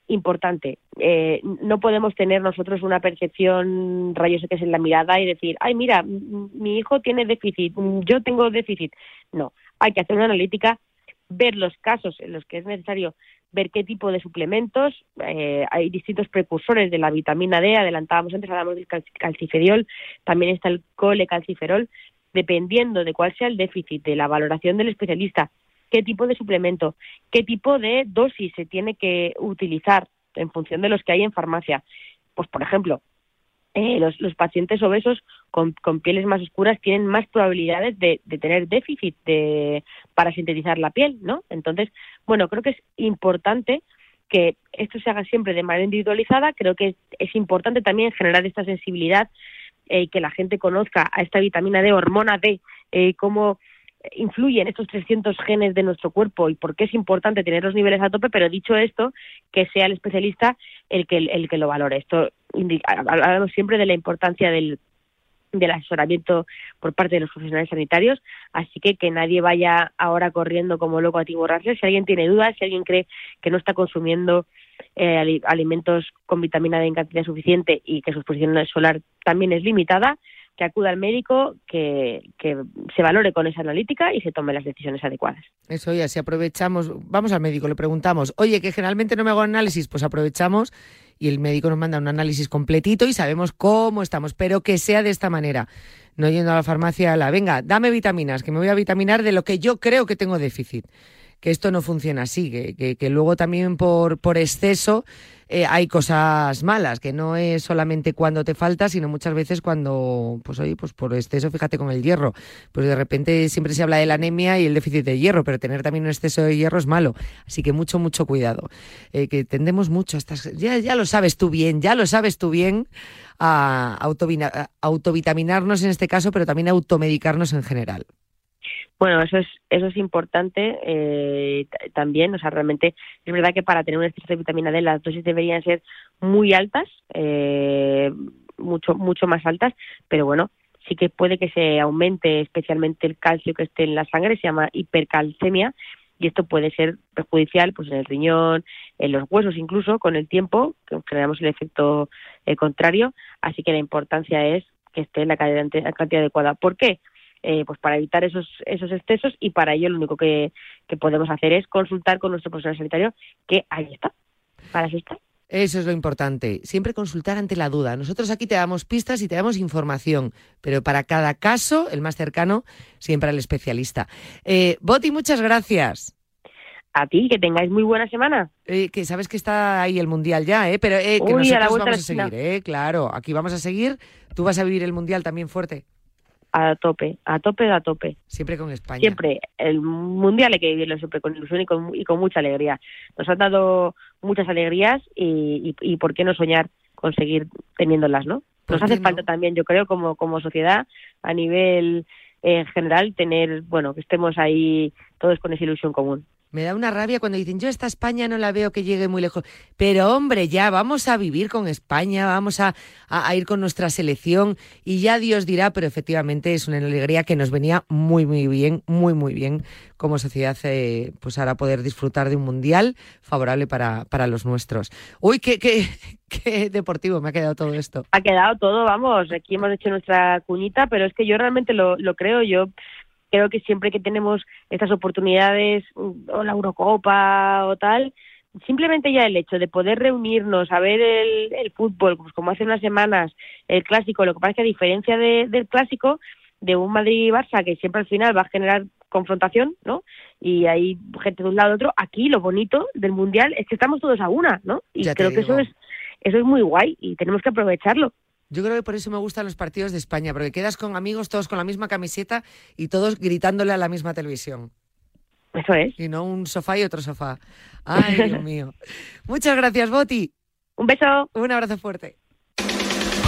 importante, eh, no podemos tener nosotros una percepción rayos X en la mirada y decir, ay, mira, mi hijo tiene déficit, yo tengo déficit. No, hay que hacer una analítica, ver los casos en los que es necesario ver qué tipo de suplementos, eh, hay distintos precursores de la vitamina D, adelantábamos antes, hablamos del cal- calcifediol, también está el colecalciferol, dependiendo de cuál sea el déficit, de la valoración del especialista, qué tipo de suplemento, qué tipo de dosis se tiene que utilizar en función de los que hay en farmacia. Pues, por ejemplo, eh, los, los pacientes obesos con, con pieles más oscuras tienen más probabilidades de, de tener déficit de, para sintetizar la piel, ¿no? Entonces, bueno, creo que es importante que esto se haga siempre de manera individualizada. Creo que es, importante también generar esta sensibilidad eh, que la gente conozca a esta vitamina D, hormona D, eh, cómo influyen estos 300 genes de nuestro cuerpo y por qué es importante tener los niveles a tope, pero dicho esto, que sea el especialista el que, el que lo valore. Esto hablamos siempre de la importancia del, del asesoramiento por parte de los profesionales sanitarios, así que que nadie vaya ahora corriendo como loco a tiborrarse. Si alguien tiene dudas, si alguien cree que no está consumiendo eh, ali- alimentos con vitamina D en cantidad suficiente y que su exposición solar también es limitada, que acuda al médico, que, que se valore con esa analítica y se tome las decisiones adecuadas. Eso ya, si aprovechamos, vamos al médico, le preguntamos, oye, que generalmente no me hago análisis, pues aprovechamos y el médico nos manda un análisis completito y sabemos cómo estamos, pero que sea de esta manera, no yendo a la farmacia a la, venga, dame vitaminas, que me voy a vitaminar de lo que yo creo que tengo déficit. Que esto no funciona así, que, que, que luego también por, por exceso eh, hay cosas malas, que no es solamente cuando te falta, sino muchas veces cuando, pues oye, pues por exceso, fíjate con el hierro, pues de repente siempre se habla de la anemia y el déficit de hierro, pero tener también un exceso de hierro es malo, así que mucho, mucho cuidado, eh, que tendemos mucho a estas, ya, ya lo sabes tú bien, ya lo sabes tú bien, a, autovitaminarnos en este caso, pero también a automedicarnos en general. Bueno, eso es eso es importante eh, también, o sea, realmente es verdad que para tener un exceso de vitamina D las dosis deberían ser muy altas, eh, mucho mucho más altas, pero bueno, sí que puede que se aumente especialmente el calcio que esté en la sangre, se llama hipercalcemia y esto puede ser perjudicial pues en el riñón, en los huesos incluso con el tiempo, que generamos el efecto eh, contrario, así que la importancia es que esté en la cantidad adecuada. ¿Por qué? Eh, pues para evitar esos, esos excesos y para ello lo único que, que podemos hacer es consultar con nuestro profesional sanitario, que ahí está, para eso está. Eso es lo importante. Siempre consultar ante la duda. Nosotros aquí te damos pistas y te damos información, pero para cada caso, el más cercano, siempre al especialista. Eh, Boti, muchas gracias. A ti, que tengáis muy buena semana. Eh, que sabes que está ahí el mundial ya, ¿eh? Pero eh, que Uy, a la nosotros vamos a seguir, ¿eh? Claro, aquí vamos a seguir. Tú vas a vivir el mundial también fuerte, A tope, a tope, a tope. siempre con España. Siempre, el mundial hay que vivirlo siempre con ilusión y con, y con mucha alegría. Nos han dado muchas alegrías y, y, y por qué no soñar con seguir teniéndolas, ¿no? ¿Por Nos hace no? falta también, yo creo, como, como sociedad, a nivel eh, general, tener, bueno, que estemos ahí todos con esa ilusión común. Me da una rabia cuando dicen, yo esta España no la veo que llegue muy lejos. Pero hombre, ya vamos a vivir con España, vamos a, a- ir con nuestra selección y ya Dios dirá, pero efectivamente es una alegría que nos venía muy, muy bien, muy, muy bien como sociedad, eh, pues ahora poder disfrutar de un mundial favorable para, para los nuestros. Uy, qué, qué, qué deportivo me ha quedado todo esto. ha quedado todo, vamos, aquí hemos hecho nuestra cuñita, pero es que yo realmente lo, lo creo, yo creo que siempre que tenemos estas oportunidades, mm, o la Eurocopa o tal, simplemente ya el hecho de poder reunirnos a ver el, el fútbol, pues como hace unas semanas, el clásico, lo que pasa es que a diferencia de- del clásico, de un Madrid-Barça que siempre al final va a generar confrontación, ¿no? Y hay gente de un lado de otro, aquí lo bonito del Mundial es que estamos todos a una, ¿no? Y Ya creo que eso es eso es muy guay y tenemos que aprovecharlo. Yo creo que por eso me gustan los partidos de España, porque quedas con amigos todos con la misma camiseta y todos gritándole a la misma televisión. Eso es. Y no un sofá y otro sofá. Ay, Dios mío. Muchas gracias, Boti. Un beso. Un abrazo fuerte.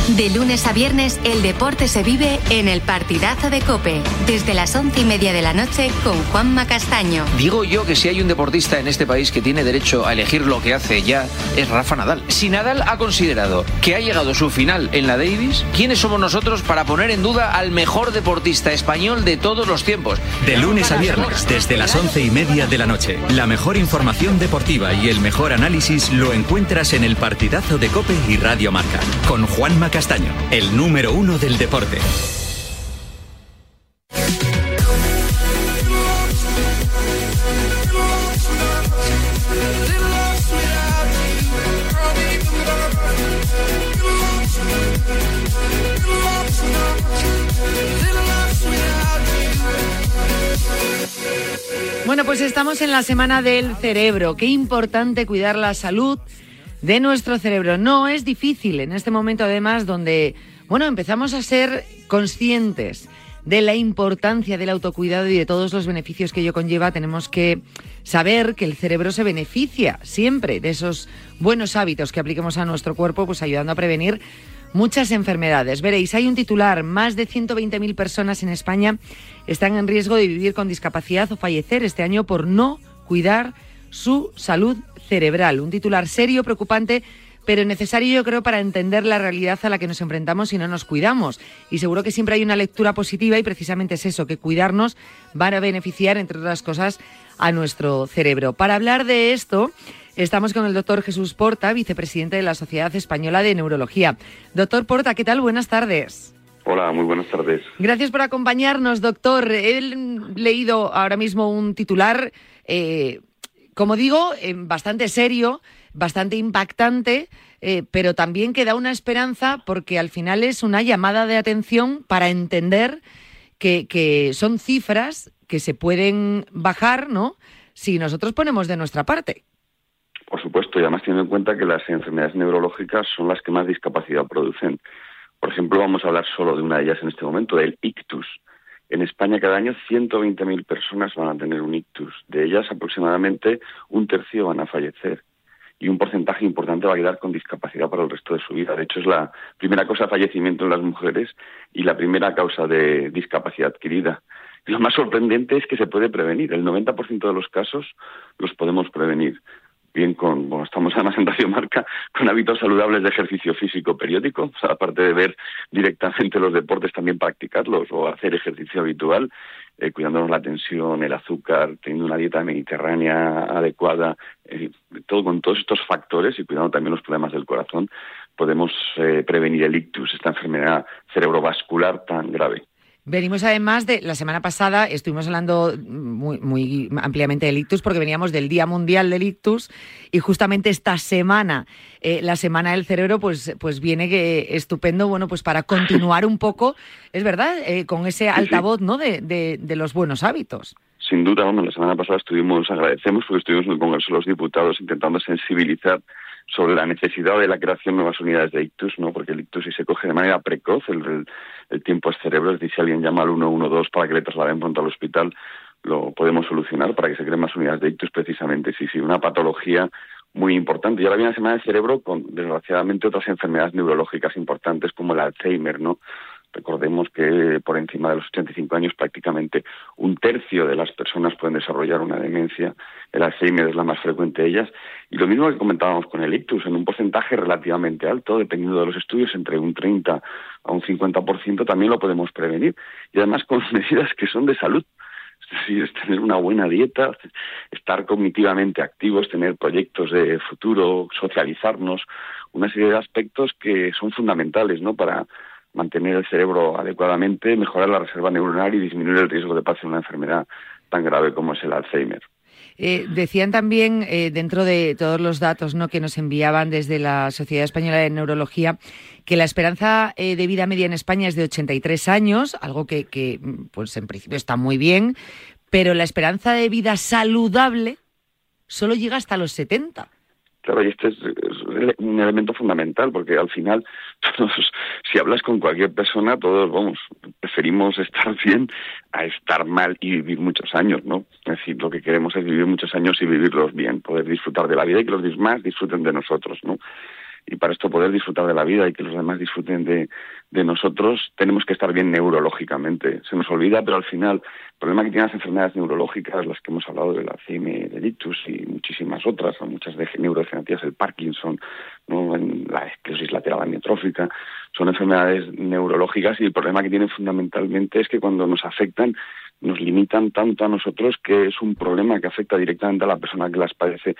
De lunes a viernes, el deporte se vive en el partidazo de Cope, desde las once y media de la noche con Juanma Castaño. Digo yo que si hay un deportista en este país que tiene derecho a elegir lo que hace ya, es Rafa Nadal. Si Nadal ha considerado que ha llegado su final en la Davis, ¿quiénes somos nosotros para poner en duda al mejor deportista español de todos los tiempos? De lunes a viernes, desde las once y media de la noche. La mejor información deportiva y el mejor análisis lo encuentras en el partidazo de Cope y Radio Marca. Con Juanma Castaño, el número uno del deporte. Bueno, pues estamos en la semana del cerebro. Qué importante cuidar la salud de nuestro cerebro. No es difícil en este momento, además, donde, bueno, empezamos a ser conscientes de la importancia del autocuidado y de todos los beneficios que ello conlleva. Tenemos que saber que el cerebro se beneficia siempre de esos buenos hábitos que apliquemos a nuestro cuerpo, pues ayudando a prevenir muchas enfermedades. Veréis, hay un titular, más de 120.000 personas en España están en riesgo de vivir con discapacidad o fallecer este año por no cuidar su salud cerebral. Un titular serio, preocupante, pero necesario yo creo para entender la realidad a la que nos enfrentamos si no nos cuidamos. Y seguro que siempre hay una lectura positiva y precisamente es eso, que cuidarnos van a beneficiar, entre otras cosas, a nuestro cerebro. Para hablar de esto, estamos con el doctor Jesús Porta, vicepresidente de la Sociedad Española de Neurología. Doctor Porta, ¿qué tal? Buenas tardes. Hola, muy buenas tardes. Gracias por acompañarnos, doctor. He leído ahora mismo un titular, eh, como digo, eh, bastante serio, bastante impactante, eh, pero también que da una esperanza porque al final es una llamada de atención para entender que, que son cifras que se pueden bajar, ¿no? Si nosotros ponemos de nuestra parte. Por supuesto, y además teniendo en cuenta que las enfermedades neurológicas son las que más discapacidad producen. Por ejemplo, vamos a hablar solo de una de ellas en este momento, del ictus. En España cada año 120.000 personas van a tener un ictus. De ellas aproximadamente un tercio van a fallecer y un porcentaje importante va a quedar con discapacidad para el resto de su vida. De hecho, es la primera causa de fallecimiento en las mujeres y la primera causa de discapacidad adquirida. Lo más sorprendente es que se puede prevenir. El 90% de los casos los podemos prevenir bien con, bueno, estamos además en Radio Marca, con hábitos saludables de ejercicio físico periódico, o sea, aparte de ver directamente los deportes, también practicarlos o hacer ejercicio habitual, eh, cuidándonos la tensión, el azúcar, teniendo una dieta mediterránea adecuada, todo con todos estos factores y cuidando también los problemas del corazón, podemos eh, prevenir el ictus, esta enfermedad cerebrovascular tan grave. Venimos además de la semana pasada, estuvimos hablando muy, muy ampliamente del ictus porque veníamos del Día Mundial del Ictus y justamente esta semana, eh, la Semana del Cerebro, pues, pues viene que estupendo, bueno, pues para continuar un poco, es verdad, eh, con ese altavoz, ¿no? De, de, de los buenos hábitos. Sin duda, bueno, la semana pasada estuvimos, agradecemos porque estuvimos en el Congreso de los Diputados intentando sensibilizar sobre la necesidad de la creación de nuevas unidades de ictus, ¿no? Porque el ictus si se coge de manera precoz, el, tiempo es cerebro, es decir, si alguien llama al 112 para que le trasladen pronto al hospital, lo podemos solucionar para que se creen más unidades de ictus precisamente. Sí, sí, una patología muy importante. Y ahora viene la semana del cerebro con, desgraciadamente, otras enfermedades neurológicas importantes como el Alzheimer, ¿no? Recordemos que por encima de los 85 años prácticamente un tercio de las personas pueden desarrollar una demencia. El Alzheimer es la más frecuente de ellas. Y lo mismo que comentábamos con el ictus, en un porcentaje relativamente alto, dependiendo de los estudios, entre un 30 a un 50% también lo podemos prevenir. Y además con medidas que son de salud. Es decir, es tener una buena dieta, estar cognitivamente activos, tener proyectos de futuro, socializarnos, una serie de aspectos que son fundamentales ¿no? para mantener el cerebro adecuadamente, mejorar la reserva neuronal y disminuir el riesgo de pasar una enfermedad tan grave como es el Alzheimer. Eh, decían también, eh, dentro de todos los datos ¿no? que nos enviaban desde la Sociedad Española de Neurología, que la esperanza eh, de vida media en España es de 83 años, algo que, que, pues en principio está muy bien, pero la esperanza de vida saludable solo llega hasta los 70. Claro, y este es, un elemento fundamental, porque al final, todos, si hablas con cualquier persona, todos, vamos, preferimos estar bien a estar mal y vivir muchos años, ¿no? Es decir, lo que queremos es vivir muchos años y vivirlos bien, poder disfrutar de la vida y que los demás disfruten de nosotros, ¿no? Y para esto poder disfrutar de la vida y que los demás disfruten de, nosotros, tenemos que estar bien neurológicamente. Se nos olvida, pero al final, el problema que tienen las enfermedades neurológicas, las que hemos hablado de la Alzheimer, del ictus y muchísimas otras, muchas de neurodegenerativas, el Parkinson, ¿no? la esclerosis lateral amiotrófica, son enfermedades neurológicas y el problema que tienen fundamentalmente es que cuando nos afectan, nos limitan tanto a nosotros que es un problema que afecta directamente a la persona que las padece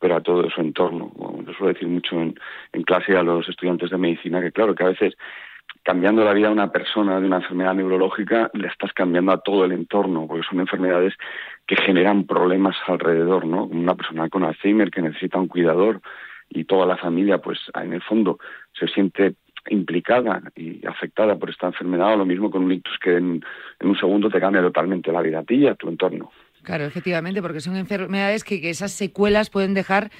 pero a todo su entorno. Yo suelo decir mucho en, clase a los estudiantes de medicina que, claro, que a veces cambiando la vida a una persona de una enfermedad neurológica, le estás cambiando a todo el entorno, porque son enfermedades que generan problemas alrededor, ¿no? Una persona con Alzheimer que necesita un cuidador y toda la familia, pues en el fondo se siente implicada y afectada por esta enfermedad, o lo mismo con un ictus que en, un segundo te cambia totalmente la vida a tu entorno. Claro, efectivamente, porque son enfermedades que, que esas secuelas pueden dejar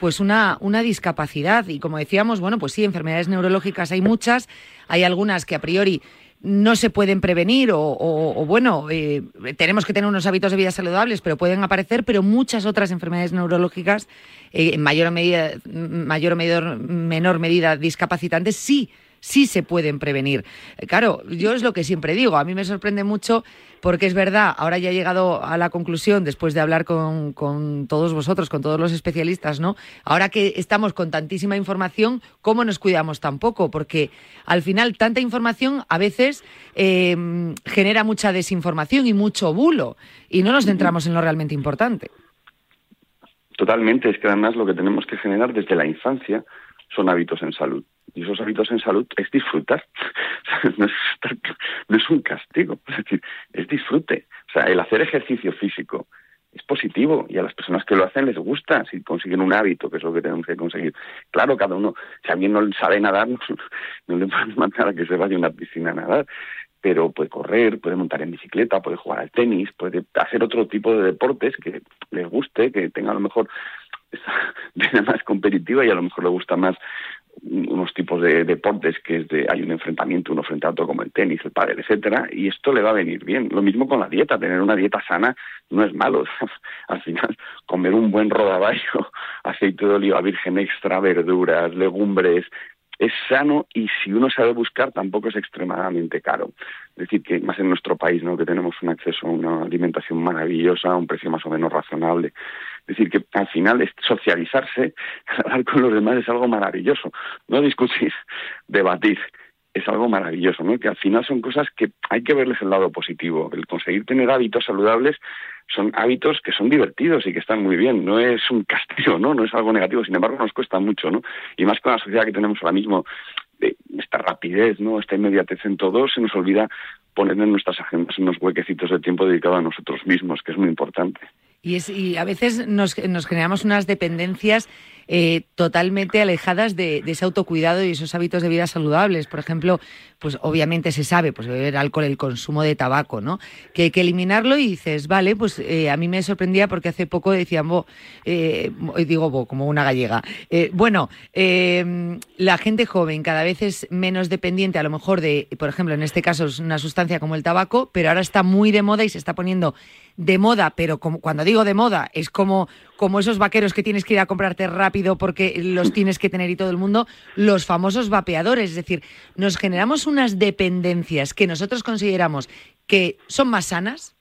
pues una, una discapacidad. Y como decíamos, bueno, pues sí, enfermedades neurológicas hay muchas, hay algunas que a priori no se pueden prevenir o, bueno, eh, tenemos que tener unos hábitos de vida saludables, pero pueden aparecer, pero muchas otras enfermedades neurológicas, eh, en mayor o, medida, mayor o menor medida discapacitantes, sí sí se pueden prevenir. Claro, yo es lo que siempre digo, a mí me sorprende mucho porque es verdad, ahora ya he llegado a la conclusión, después de hablar con, con, todos vosotros, con todos los especialistas, ¿no? Ahora que estamos con tantísima información, ¿cómo nos cuidamos tampoco? Porque al final tanta información a veces eh, genera mucha desinformación y mucho bulo y no nos centramos en lo realmente importante. Totalmente, es que además lo que tenemos que generar desde la infancia son hábitos en salud. Y esos hábitos en salud es disfrutar. no, es un castigo, es decir, es disfrute. O sea, el hacer ejercicio físico es positivo y a las personas que lo hacen les gusta si consiguen un hábito, que es lo que tenemos que conseguir. Claro, cada uno, si alguien no sabe nadar, no, no le podemos mandar a que se vaya a una piscina a nadar, pero puede correr, puede montar en bicicleta, puede jugar al tenis, puede hacer otro tipo de deportes que les guste, que tenga a lo mejor esa más competitiva y a lo mejor le gusta más unos tipos de deportes que es de hay un enfrentamiento uno frente a otro como el tenis, el pádel, etcétera, y esto le va a venir bien. Lo mismo con la dieta, tener una dieta sana no es malo. Al final, comer un buen rodaballo, aceite de oliva virgen extra, verduras, legumbres, es sano y si uno sabe buscar tampoco es extremadamente caro. Es decir, que más en nuestro país, ¿no? que tenemos un acceso a una alimentación maravillosa, a un precio más o menos razonable. Es decir, que al final socializarse, hablar con los demás es algo maravilloso. No discutir, debatir es algo maravilloso, ¿no? Que al final son cosas que hay que verles el lado positivo. El conseguir tener hábitos saludables son hábitos que son divertidos y que están muy bien. No es un castigo, ¿no? No es algo negativo. Sin embargo, nos cuesta mucho, ¿no? Y más con la sociedad que tenemos ahora mismo, de esta rapidez, ¿no? esta inmediatez en todo, se nos olvida poner en nuestras agendas unos huequecitos de tiempo dedicado a nosotros mismos, que es muy importante. Y, es, y a veces nos, nos generamos unas dependencias eh, totalmente alejadas de, de, ese autocuidado y esos hábitos de vida saludables. Por ejemplo, pues obviamente se sabe, pues beber alcohol, el consumo de tabaco, ¿no? Que hay que eliminarlo y dices, vale, pues eh, a mí me sorprendía porque hace poco decían, bo, eh, digo, bo, como una gallega. Eh, bueno, eh, la gente joven cada vez es menos dependiente, a lo mejor de, por ejemplo, en este caso es una sustancia como el tabaco, pero ahora está muy de moda y se está poniendo de moda, pero como, cuando digo de moda, es como, como esos vaqueros que tienes que ir a comprarte rápido porque los tienes que tener y todo el mundo, los famosos vapeadores. Es decir, nos generamos unas dependencias que nosotros consideramos que son más sanas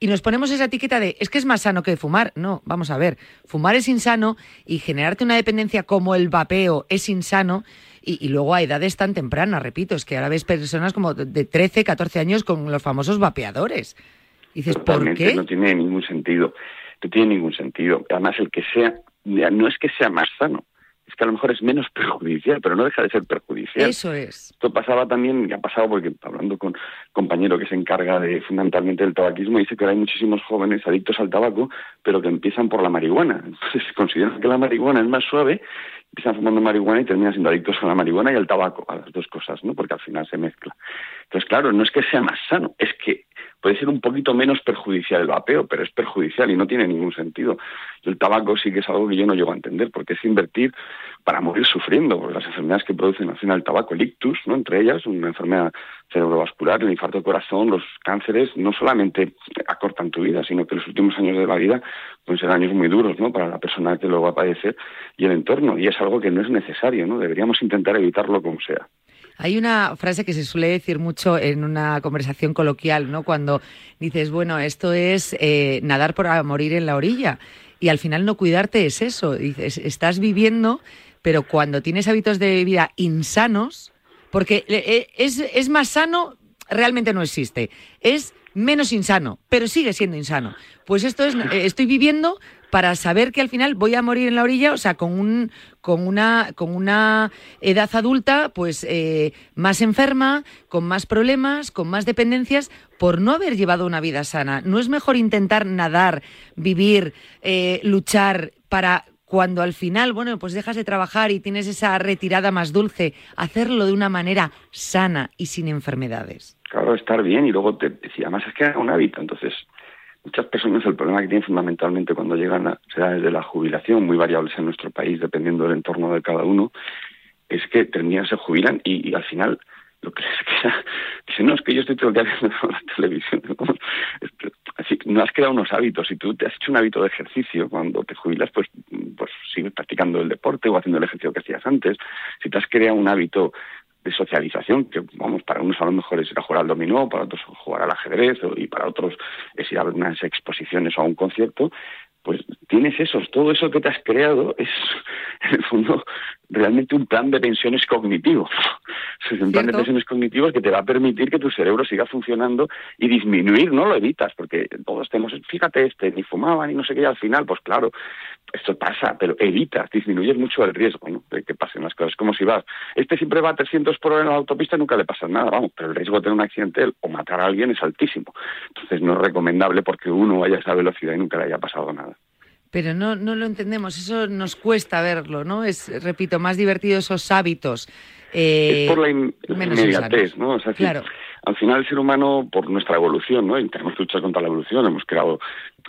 y nos ponemos esa etiqueta de es que es más sano que fumar. No, vamos a ver, fumar es insano y generarte una dependencia como el vapeo es insano. Y, y, luego a edades tan tempranas, repito, es que ahora ves personas como de 13, 14 años con los famosos vapeadores. Y dices, Totalmente, ¿por qué? No tiene ningún sentido. No tiene ningún sentido. Además, el que sea, no es que sea más sano, es que a lo mejor es menos perjudicial, pero no deja de ser perjudicial. Eso es. Esto pasaba también, ha pasado porque hablando con un compañero que se encarga de fundamentalmente del tabaquismo, dice que ahora hay muchísimos jóvenes adictos al tabaco, pero que empiezan por la marihuana. Entonces consideran que la marihuana es más suave, empiezan fumando marihuana y terminan siendo adictos a la marihuana y al tabaco, a las dos cosas, ¿no? Porque al final se mezcla. Entonces, claro, no es que sea más sano, es que puede ser un poquito menos perjudicial el vapeo, pero es perjudicial y no tiene ningún sentido. Y el tabaco sí que es algo que yo no llego a entender, porque es invertir para morir sufriendo, porque las enfermedades que producen al final el tabaco, el ictus, ¿no? entre ellas, una enfermedad cerebrovascular, el infarto de corazón, los cánceres, no solamente acortan tu vida, sino que los últimos años de la vida pueden ser años muy duros ¿no? para la persona que lo va a padecer y el entorno, y es algo que no es necesario, ¿no? deberíamos intentar evitarlo como sea. Hay una frase que se suele decir mucho en una conversación coloquial, ¿no? Cuando dices, bueno, esto es eh, nadar por morir en la orilla. Y al final no cuidarte es eso. Dices, estás viviendo, pero cuando tienes hábitos de vida insanos, porque eh, es, es más sano, realmente no existe. Es menos insano, pero sigue siendo insano. Pues esto es, eh, estoy viviendo para saber que al final voy a morir en la orilla, o sea, con un con una con una edad adulta, pues eh, más enferma, con más problemas, con más dependencias, por no haber llevado una vida sana. No es mejor intentar nadar, vivir, eh, luchar para cuando al final, bueno, pues dejas de trabajar y tienes esa retirada más dulce, hacerlo de una manera sana y sin enfermedades. Claro, estar bien y luego te decía, además es que era un hábito, entonces muchas personas el problema que tienen fundamentalmente cuando llegan a edades de la jubilación, muy variables en nuestro país dependiendo del entorno de cada uno, es que terminan, se jubilan y, al final lo que les queda, no, es que yo estoy todo el día viendo la televisión. Así, no has creado unos hábitos. Si tú te has hecho un hábito de ejercicio, cuando te jubilas, pues, pues sigues practicando el deporte o haciendo el ejercicio que hacías antes. Si te has creado un hábito de socialización, que vamos, para unos a lo mejor es ir a jugar al dominó, para otros jugar al ajedrez y para otros es ir a unas exposiciones o a un concierto, pues tienes eso, todo eso que te has creado es, en el fondo, realmente un plan de pensiones cognitivo. Es un plan de pensiones cognitivos que te va a permitir que tu cerebro siga funcionando y disminuir, no lo evitas, porque todos tenemos, fíjate, este, ni fumaba ni no sé qué, y al final, pues claro, esto pasa, pero evitas, disminuyes mucho el riesgo ¿no? de que pasen las cosas. Como si vas, este siempre va a 300 por hora en la autopista, nunca le pasa nada, vamos, pero el riesgo de tener un accidente o matar a alguien es altísimo. Entonces no es recomendable porque uno vaya a esa velocidad y nunca le haya pasado nada. Pero no, no lo entendemos, eso nos cuesta verlo, ¿no? Es, repito, más divertido esos hábitos. Eh, es por la, in la inmediatez, ¿no? O sea, claro. al final el ser humano, por nuestra evolución, ¿no? Y tenemos que luchar contra la evolución, hemos creado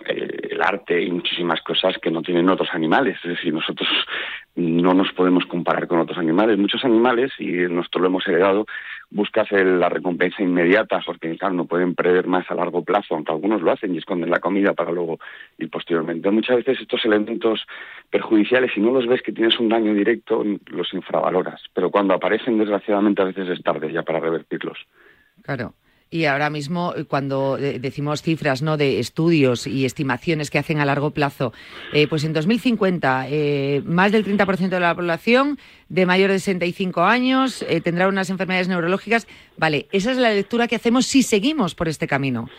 eh, el arte y muchísimas cosas que no tienen otros animales. Es decir, nosotros no nos podemos comparar con otros animales. Muchos animales, y nosotros lo hemos heredado, buscas la recompensa inmediata, porque claro, no pueden prever más a largo plazo, aunque algunos lo hacen y esconden la comida para luego ir posteriormente. Muchas veces estos elementos perjudiciales, si no los ves que tienes un daño directo, los infravaloras. Pero cuando aparecen, desgraciadamente, a veces es tarde ya para revertirlos. Claro. Y ahora mismo, cuando decimos cifras ¿no? de estudios y estimaciones que hacen a largo plazo, eh, pues en 2050 eh, más del 30% de la población de mayor de 65 años eh, tendrá unas enfermedades neurológicas. Vale, esa es la lectura que hacemos si seguimos por este camino.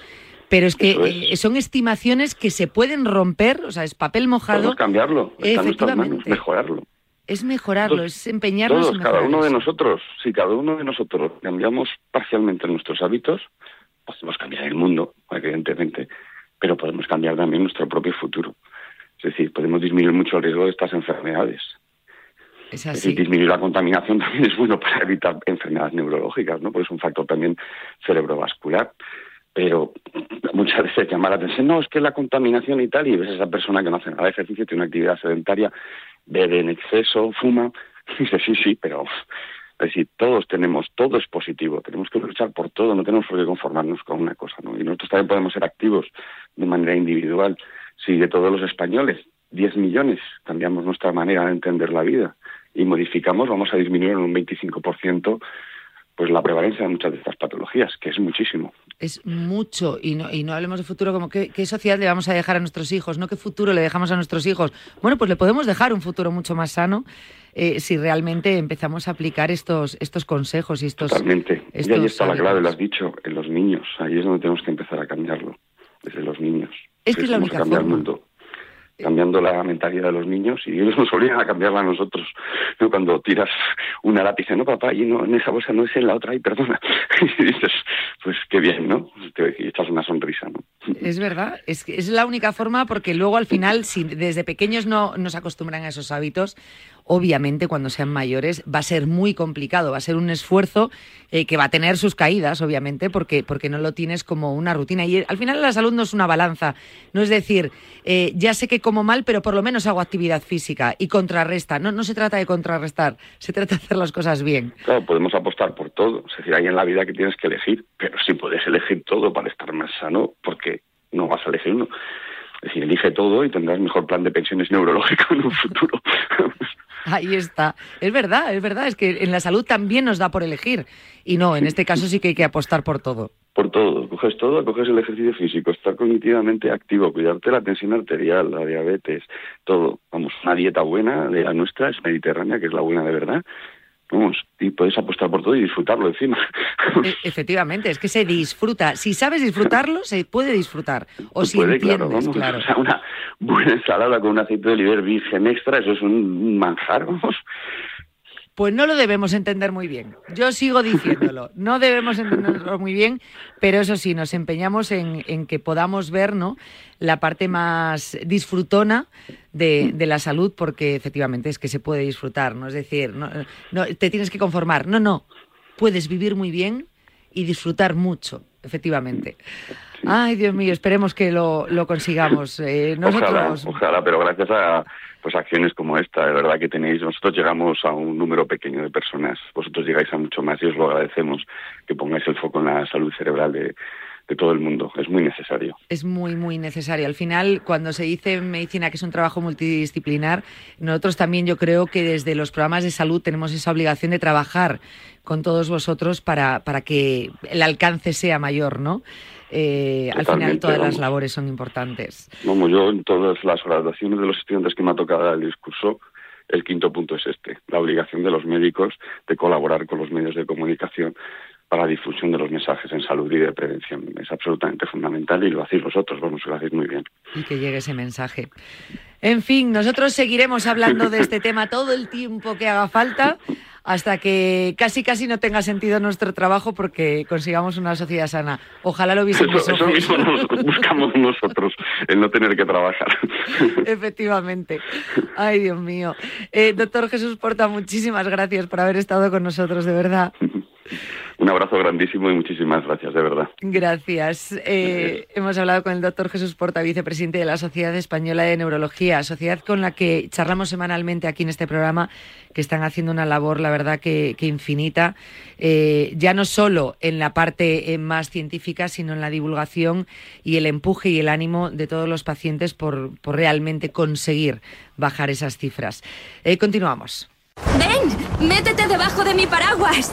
Pero es que es. son estimaciones que se pueden romper, o sea, es papel mojado. Podemos cambiarlo, está en nuestras manos, mejorarlo. Es mejorarlo, Todos- es empeñarnos Todos, en cada uno de nosotros, si cada uno de nosotros cambiamos parcialmente nuestros hábitos, podemos cambiar el mundo, evidentemente, pero podemos cambiar también nuestro propio futuro. Es decir, podemos disminuir mucho el riesgo de estas enfermedades. Es Es así. decir, disminuir la contaminación también es bueno para evitar enfermedades neurológicas, ¿no? Porque es un factor también cerebrovascular. Pero muchas veces llama la atención, no, es que la contaminación y tal, y ves a esa persona que no hace nada de ejercicio, tiene una actividad sedentaria, bebe en exceso, fuma, dice, sí, sí, pero es decir, todos tenemos, todo es positivo, tenemos que luchar por todo, no tenemos por qué conformarnos con una cosa, ¿no? Y nosotros también podemos ser activos de manera individual. Si de todos los españoles, 10 millones, cambiamos nuestra manera de entender la vida y modificamos, vamos a disminuir en un 25% pues la prevalencia de muchas de estas patologías, que es muchísimo. Es mucho, y no, y no hablemos de futuro como qué, qué sociedad le vamos a dejar a nuestros hijos, no qué futuro le dejamos a nuestros hijos. Bueno, pues le podemos dejar un futuro mucho más sano eh, si realmente empezamos a aplicar estos, estos consejos y estos... Totalmente. Y estos ahí está la clave, lo has dicho, en los niños. Ahí es donde tenemos que empezar a cambiarlo, desde los niños. Es que es la única cambiar el mundo. Cambiando la mentalidad de los niños y ellos nos obligan a cambiarla a nosotros. ¿no? Cuando tiras una lápiz, no, papá, y no, en esa bolsa no es en la otra, y perdona. Y dices, echas una sonrisa. Es verdad, es, es la única forma porque luego al final, si desde pequeños no nos acostumbran a esos hábitos, obviamente cuando sean mayores va a ser muy complicado, va a ser un esfuerzo eh, que va a tener sus caídas, obviamente, porque, porque no lo tienes como una rutina. Y al final la salud no es una balanza, no es decir, eh, ya sé que como mal, pero por lo menos hago actividad física y contrarresta. No, no se trata de contrarrestar, se trata de hacer las cosas bien. Claro, podemos apostar por todo. Es decir, hay en la vida que tienes que elegir, pero si puedes elegir todo para estar más sano, porque no vas a elegir uno. Es decir, elige todo y tendrás mejor plan de pensiones neurológico en un futuro. Ahí está. Es verdad, es verdad. Es que en la salud también nos da por elegir. Y no, en este caso sí que hay que apostar por todo. por todo, coges todo, coges el ejercicio físico, estar cognitivamente activo, cuidarte la tensión arterial, la diabetes, todo. Vamos, una dieta buena de la nuestra es mediterránea, que es la buena de verdad. Vamos, y puedes apostar por todo y disfrutarlo encima. E- efectivamente, es que se disfruta. Si sabes disfrutarlo, se puede disfrutar. O si Puede, entiendes, claro, vamos. claro. O sea, una buena ensalada con un aceite de oliver virgen extra, eso es un manjar, vamos. Pues no lo debemos entender muy bien. Yo sigo diciéndolo. No debemos entenderlo muy bien, pero eso sí, nos empeñamos en, en que podamos ver ¿no? la parte más disfrutona de, de la salud, porque efectivamente es que se puede disfrutar. ¿no? Es decir, no, no, te tienes que conformar. No, no. Puedes vivir muy bien y disfrutar mucho, efectivamente. Ay, Dios mío, esperemos que lo, lo consigamos. Eh, nosotros. Ojalá, ojalá, pero gracias a pues acciones como esta, de verdad que tenéis, nosotros llegamos a un número pequeño de personas, vosotros llegáis a mucho más y os lo agradecemos que pongáis el foco en la salud cerebral de, de todo el mundo, es muy necesario. Es muy, muy necesario. Al final, cuando se dice en medicina que es un trabajo multidisciplinar, nosotros también yo creo que desde los programas de salud tenemos esa obligación de trabajar con todos vosotros para, para que el alcance sea mayor, ¿no? Eh, al final todas las vamos. labores son importantes. Vamos, yo en todas las graduaciones de los estudiantes que me ha tocado dar el discurso, el quinto punto es este, la obligación de los médicos de colaborar con los medios de comunicación para la difusión de los mensajes en salud y de prevención. Es absolutamente fundamental y lo hacéis vosotros, vamos, lo hacéis muy bien. y que llegue ese mensaje. En fin, nosotros seguiremos hablando de este tema todo el tiempo que haga falta hasta que casi casi no tenga sentido nuestro trabajo porque consigamos una sociedad sana. Ojalá lo mis Eso, eso mismo nos buscamos nosotros, el no tener que trabajar. Efectivamente. Ay, Dios mío. Eh, doctor Jesús Porta, muchísimas gracias por haber estado con nosotros, de verdad. Un abrazo grandísimo y muchísimas gracias, de verdad. Gracias. Eh, hemos hablado con el doctor Jesús Porta, vicepresidente de la Sociedad Española de Neurología, sociedad con la que charlamos semanalmente aquí en este programa, que están haciendo una labor, la verdad, que, que infinita, eh, ya no solo en la parte eh, más científica, sino en la divulgación y el empuje y el ánimo de todos los pacientes por, por realmente conseguir bajar esas cifras. Eh, continuamos. ¡Ven! ¡Métete debajo de mi paraguas!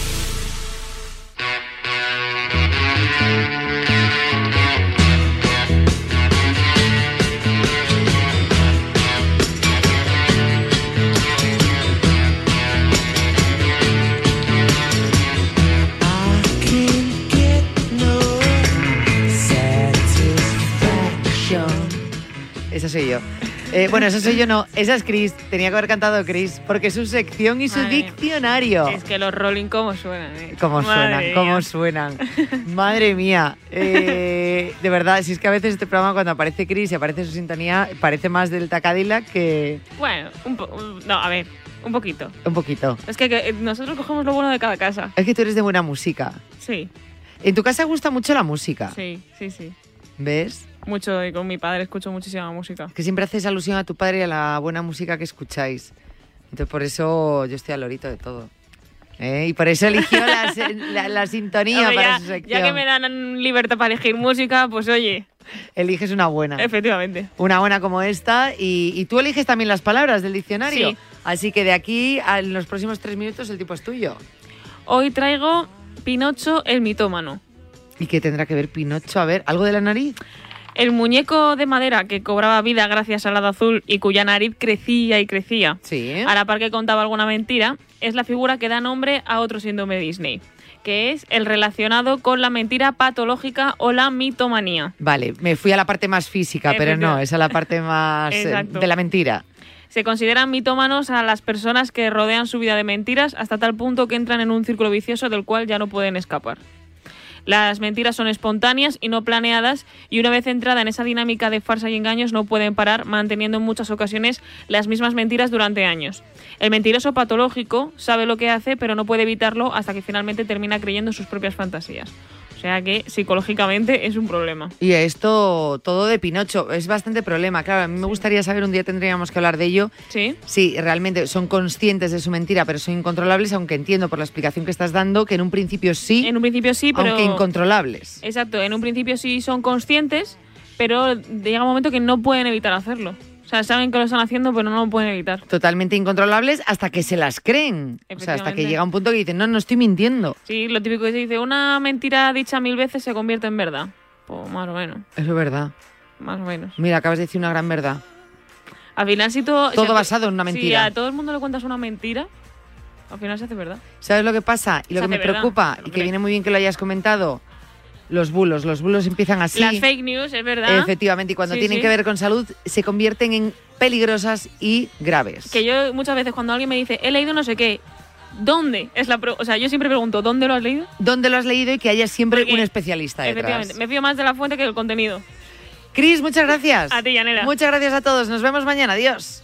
Eh, bueno, esa soy yo no, esa es Chris. Tenía que haber cantado Chris, porque su sección y su Madre. diccionario. Es que los Rolling cómo suenan, ¿eh? ¿Cómo Madre suenan? ¿Cómo suenan? Madre mía. Eh, de verdad, si es que a veces este programa cuando aparece Chris y aparece su sintonía, parece más del Cadillac que Bueno, un po- no, a ver, un poquito. un poquito. Es que, que nosotros cogemos lo bueno de cada casa. Es que tú eres de buena música. Sí, En tu casa gusta mucho la música, sí, sí, sí. ¿ves? Mucho, y con mi padre escucho muchísima música. Que siempre haces alusión a tu padre y a la buena música que escucháis. Entonces por eso yo estoy al lorito de todo. ¿Eh? Y por eso eligió la, la- la sintonía Hombre, para ya, su sección. ya que me dan libertad para elegir música, pues oye, Eliges una buena. efectivamente. Una buena como esta. Y, y tú eliges también las palabras del diccionario. Sí. Así que de aquí a los próximos tres minutos el tipo es tuyo. Hoy traigo Pinocho el mitómano. ¿Y qué tendrá que ver Pinocho? A ver, ¿algo de la nariz? El muñeco de madera que cobraba vida gracias al hado azul y cuya nariz crecía y crecía, Sí. a la par que contaba alguna mentira, es la figura que da nombre a otro síndrome de Disney, que es el relacionado con la mentira patológica o la mitomanía. Vale, me fui a la parte más física, pero no, es a la parte más eh, de la mentira. Se consideran mitómanos a las personas que rodean su vida de mentiras hasta tal punto que entran en un círculo vicioso del cual ya no pueden escapar. Las mentiras son espontáneas y no planeadas y una vez entrada en esa dinámica de farsa y engaños no pueden parar manteniendo en muchas ocasiones las mismas mentiras durante años. El mentiroso patológico sabe lo que hace pero no puede evitarlo hasta que finalmente termina creyendo sus propias fantasías. O sea que psicológicamente es un problema. Y esto, todo de Pinocho, es bastante problema. Claro, a mí me gustaría saber, un día tendríamos que hablar de ello. Sí. Si realmente son conscientes de su mentira, pero son incontrolables, aunque entiendo por la explicación que estás dando que en un principio sí, En un principio sí, pero... aunque incontrolables. Exacto, en un principio sí son conscientes, pero llega un momento que no pueden evitar hacerlo. O sea, saben que lo están haciendo, pero no lo pueden evitar. Totalmente incontrolables hasta que se las creen. O sea, hasta que llega un punto que dicen, no, no estoy mintiendo. Sí, lo típico que se dice, una mentira dicha mil veces se convierte en verdad. Pues más o menos, Eso es verdad. más o menos. Mira, acabas de decir una gran verdad. Al final, si todo... Todo si basado en una Si mentira. a todo el mundo le cuentas una mentira, al final se hace verdad. ¿Sabes lo que pasa? Y lo Se que me verdad, preocupa, y que viene muy bien que lo hayas comentado, los bulos. Los bulos empiezan así. Las fake news, es verdad. Efectivamente, y cuando Sí, tienen sí. que ver con salud, se convierten en peligrosas y graves. Que yo muchas veces cuando alguien me dice, he leído no sé qué, ¿dónde? Es la pro- o sea, yo siempre pregunto, ¿dónde lo has leído? ¿Dónde lo has leído y que haya siempre Porque, un especialista detrás? Efectivamente, me fío más de la fuente que del contenido. Cris, muchas gracias. A ti, Yanela. Muchas gracias a todos. Nos vemos mañana. Adiós.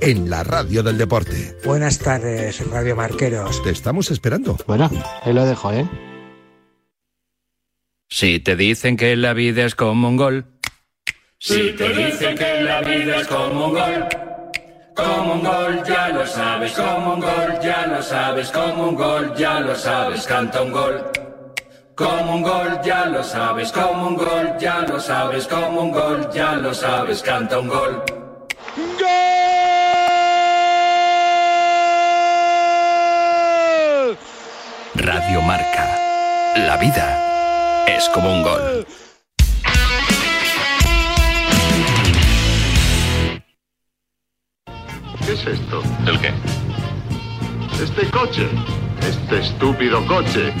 en la radio del deporte. Buenas tardes, Radio Marqueros. Te estamos esperando. Bueno, ahí lo dejo, ¿eh? Si te dicen que la vida es como un gol. Si te dicen que la vida es como un gol, como un gol, ya lo sabes, como un gol, ya lo sabes, como un gol, ya lo sabes, canta un gol. Como un gol, ya lo sabes, como un gol, ya lo sabes, como un gol, ya lo sabes, canta un gol. Radio Marca. La vida es como un gol. ¿Qué es esto? ¿El qué? Este coche. Este estúpido coche.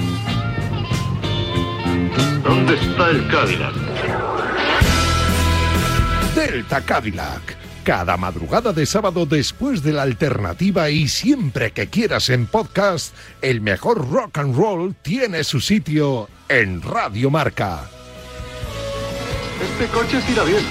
¿Dónde está el Cadillac? Delta Cadillac cada madrugada de sábado después de la alternativa y siempre que quieras en podcast, el mejor rock and roll tiene su sitio en Radio Marca. Este coche tira bien.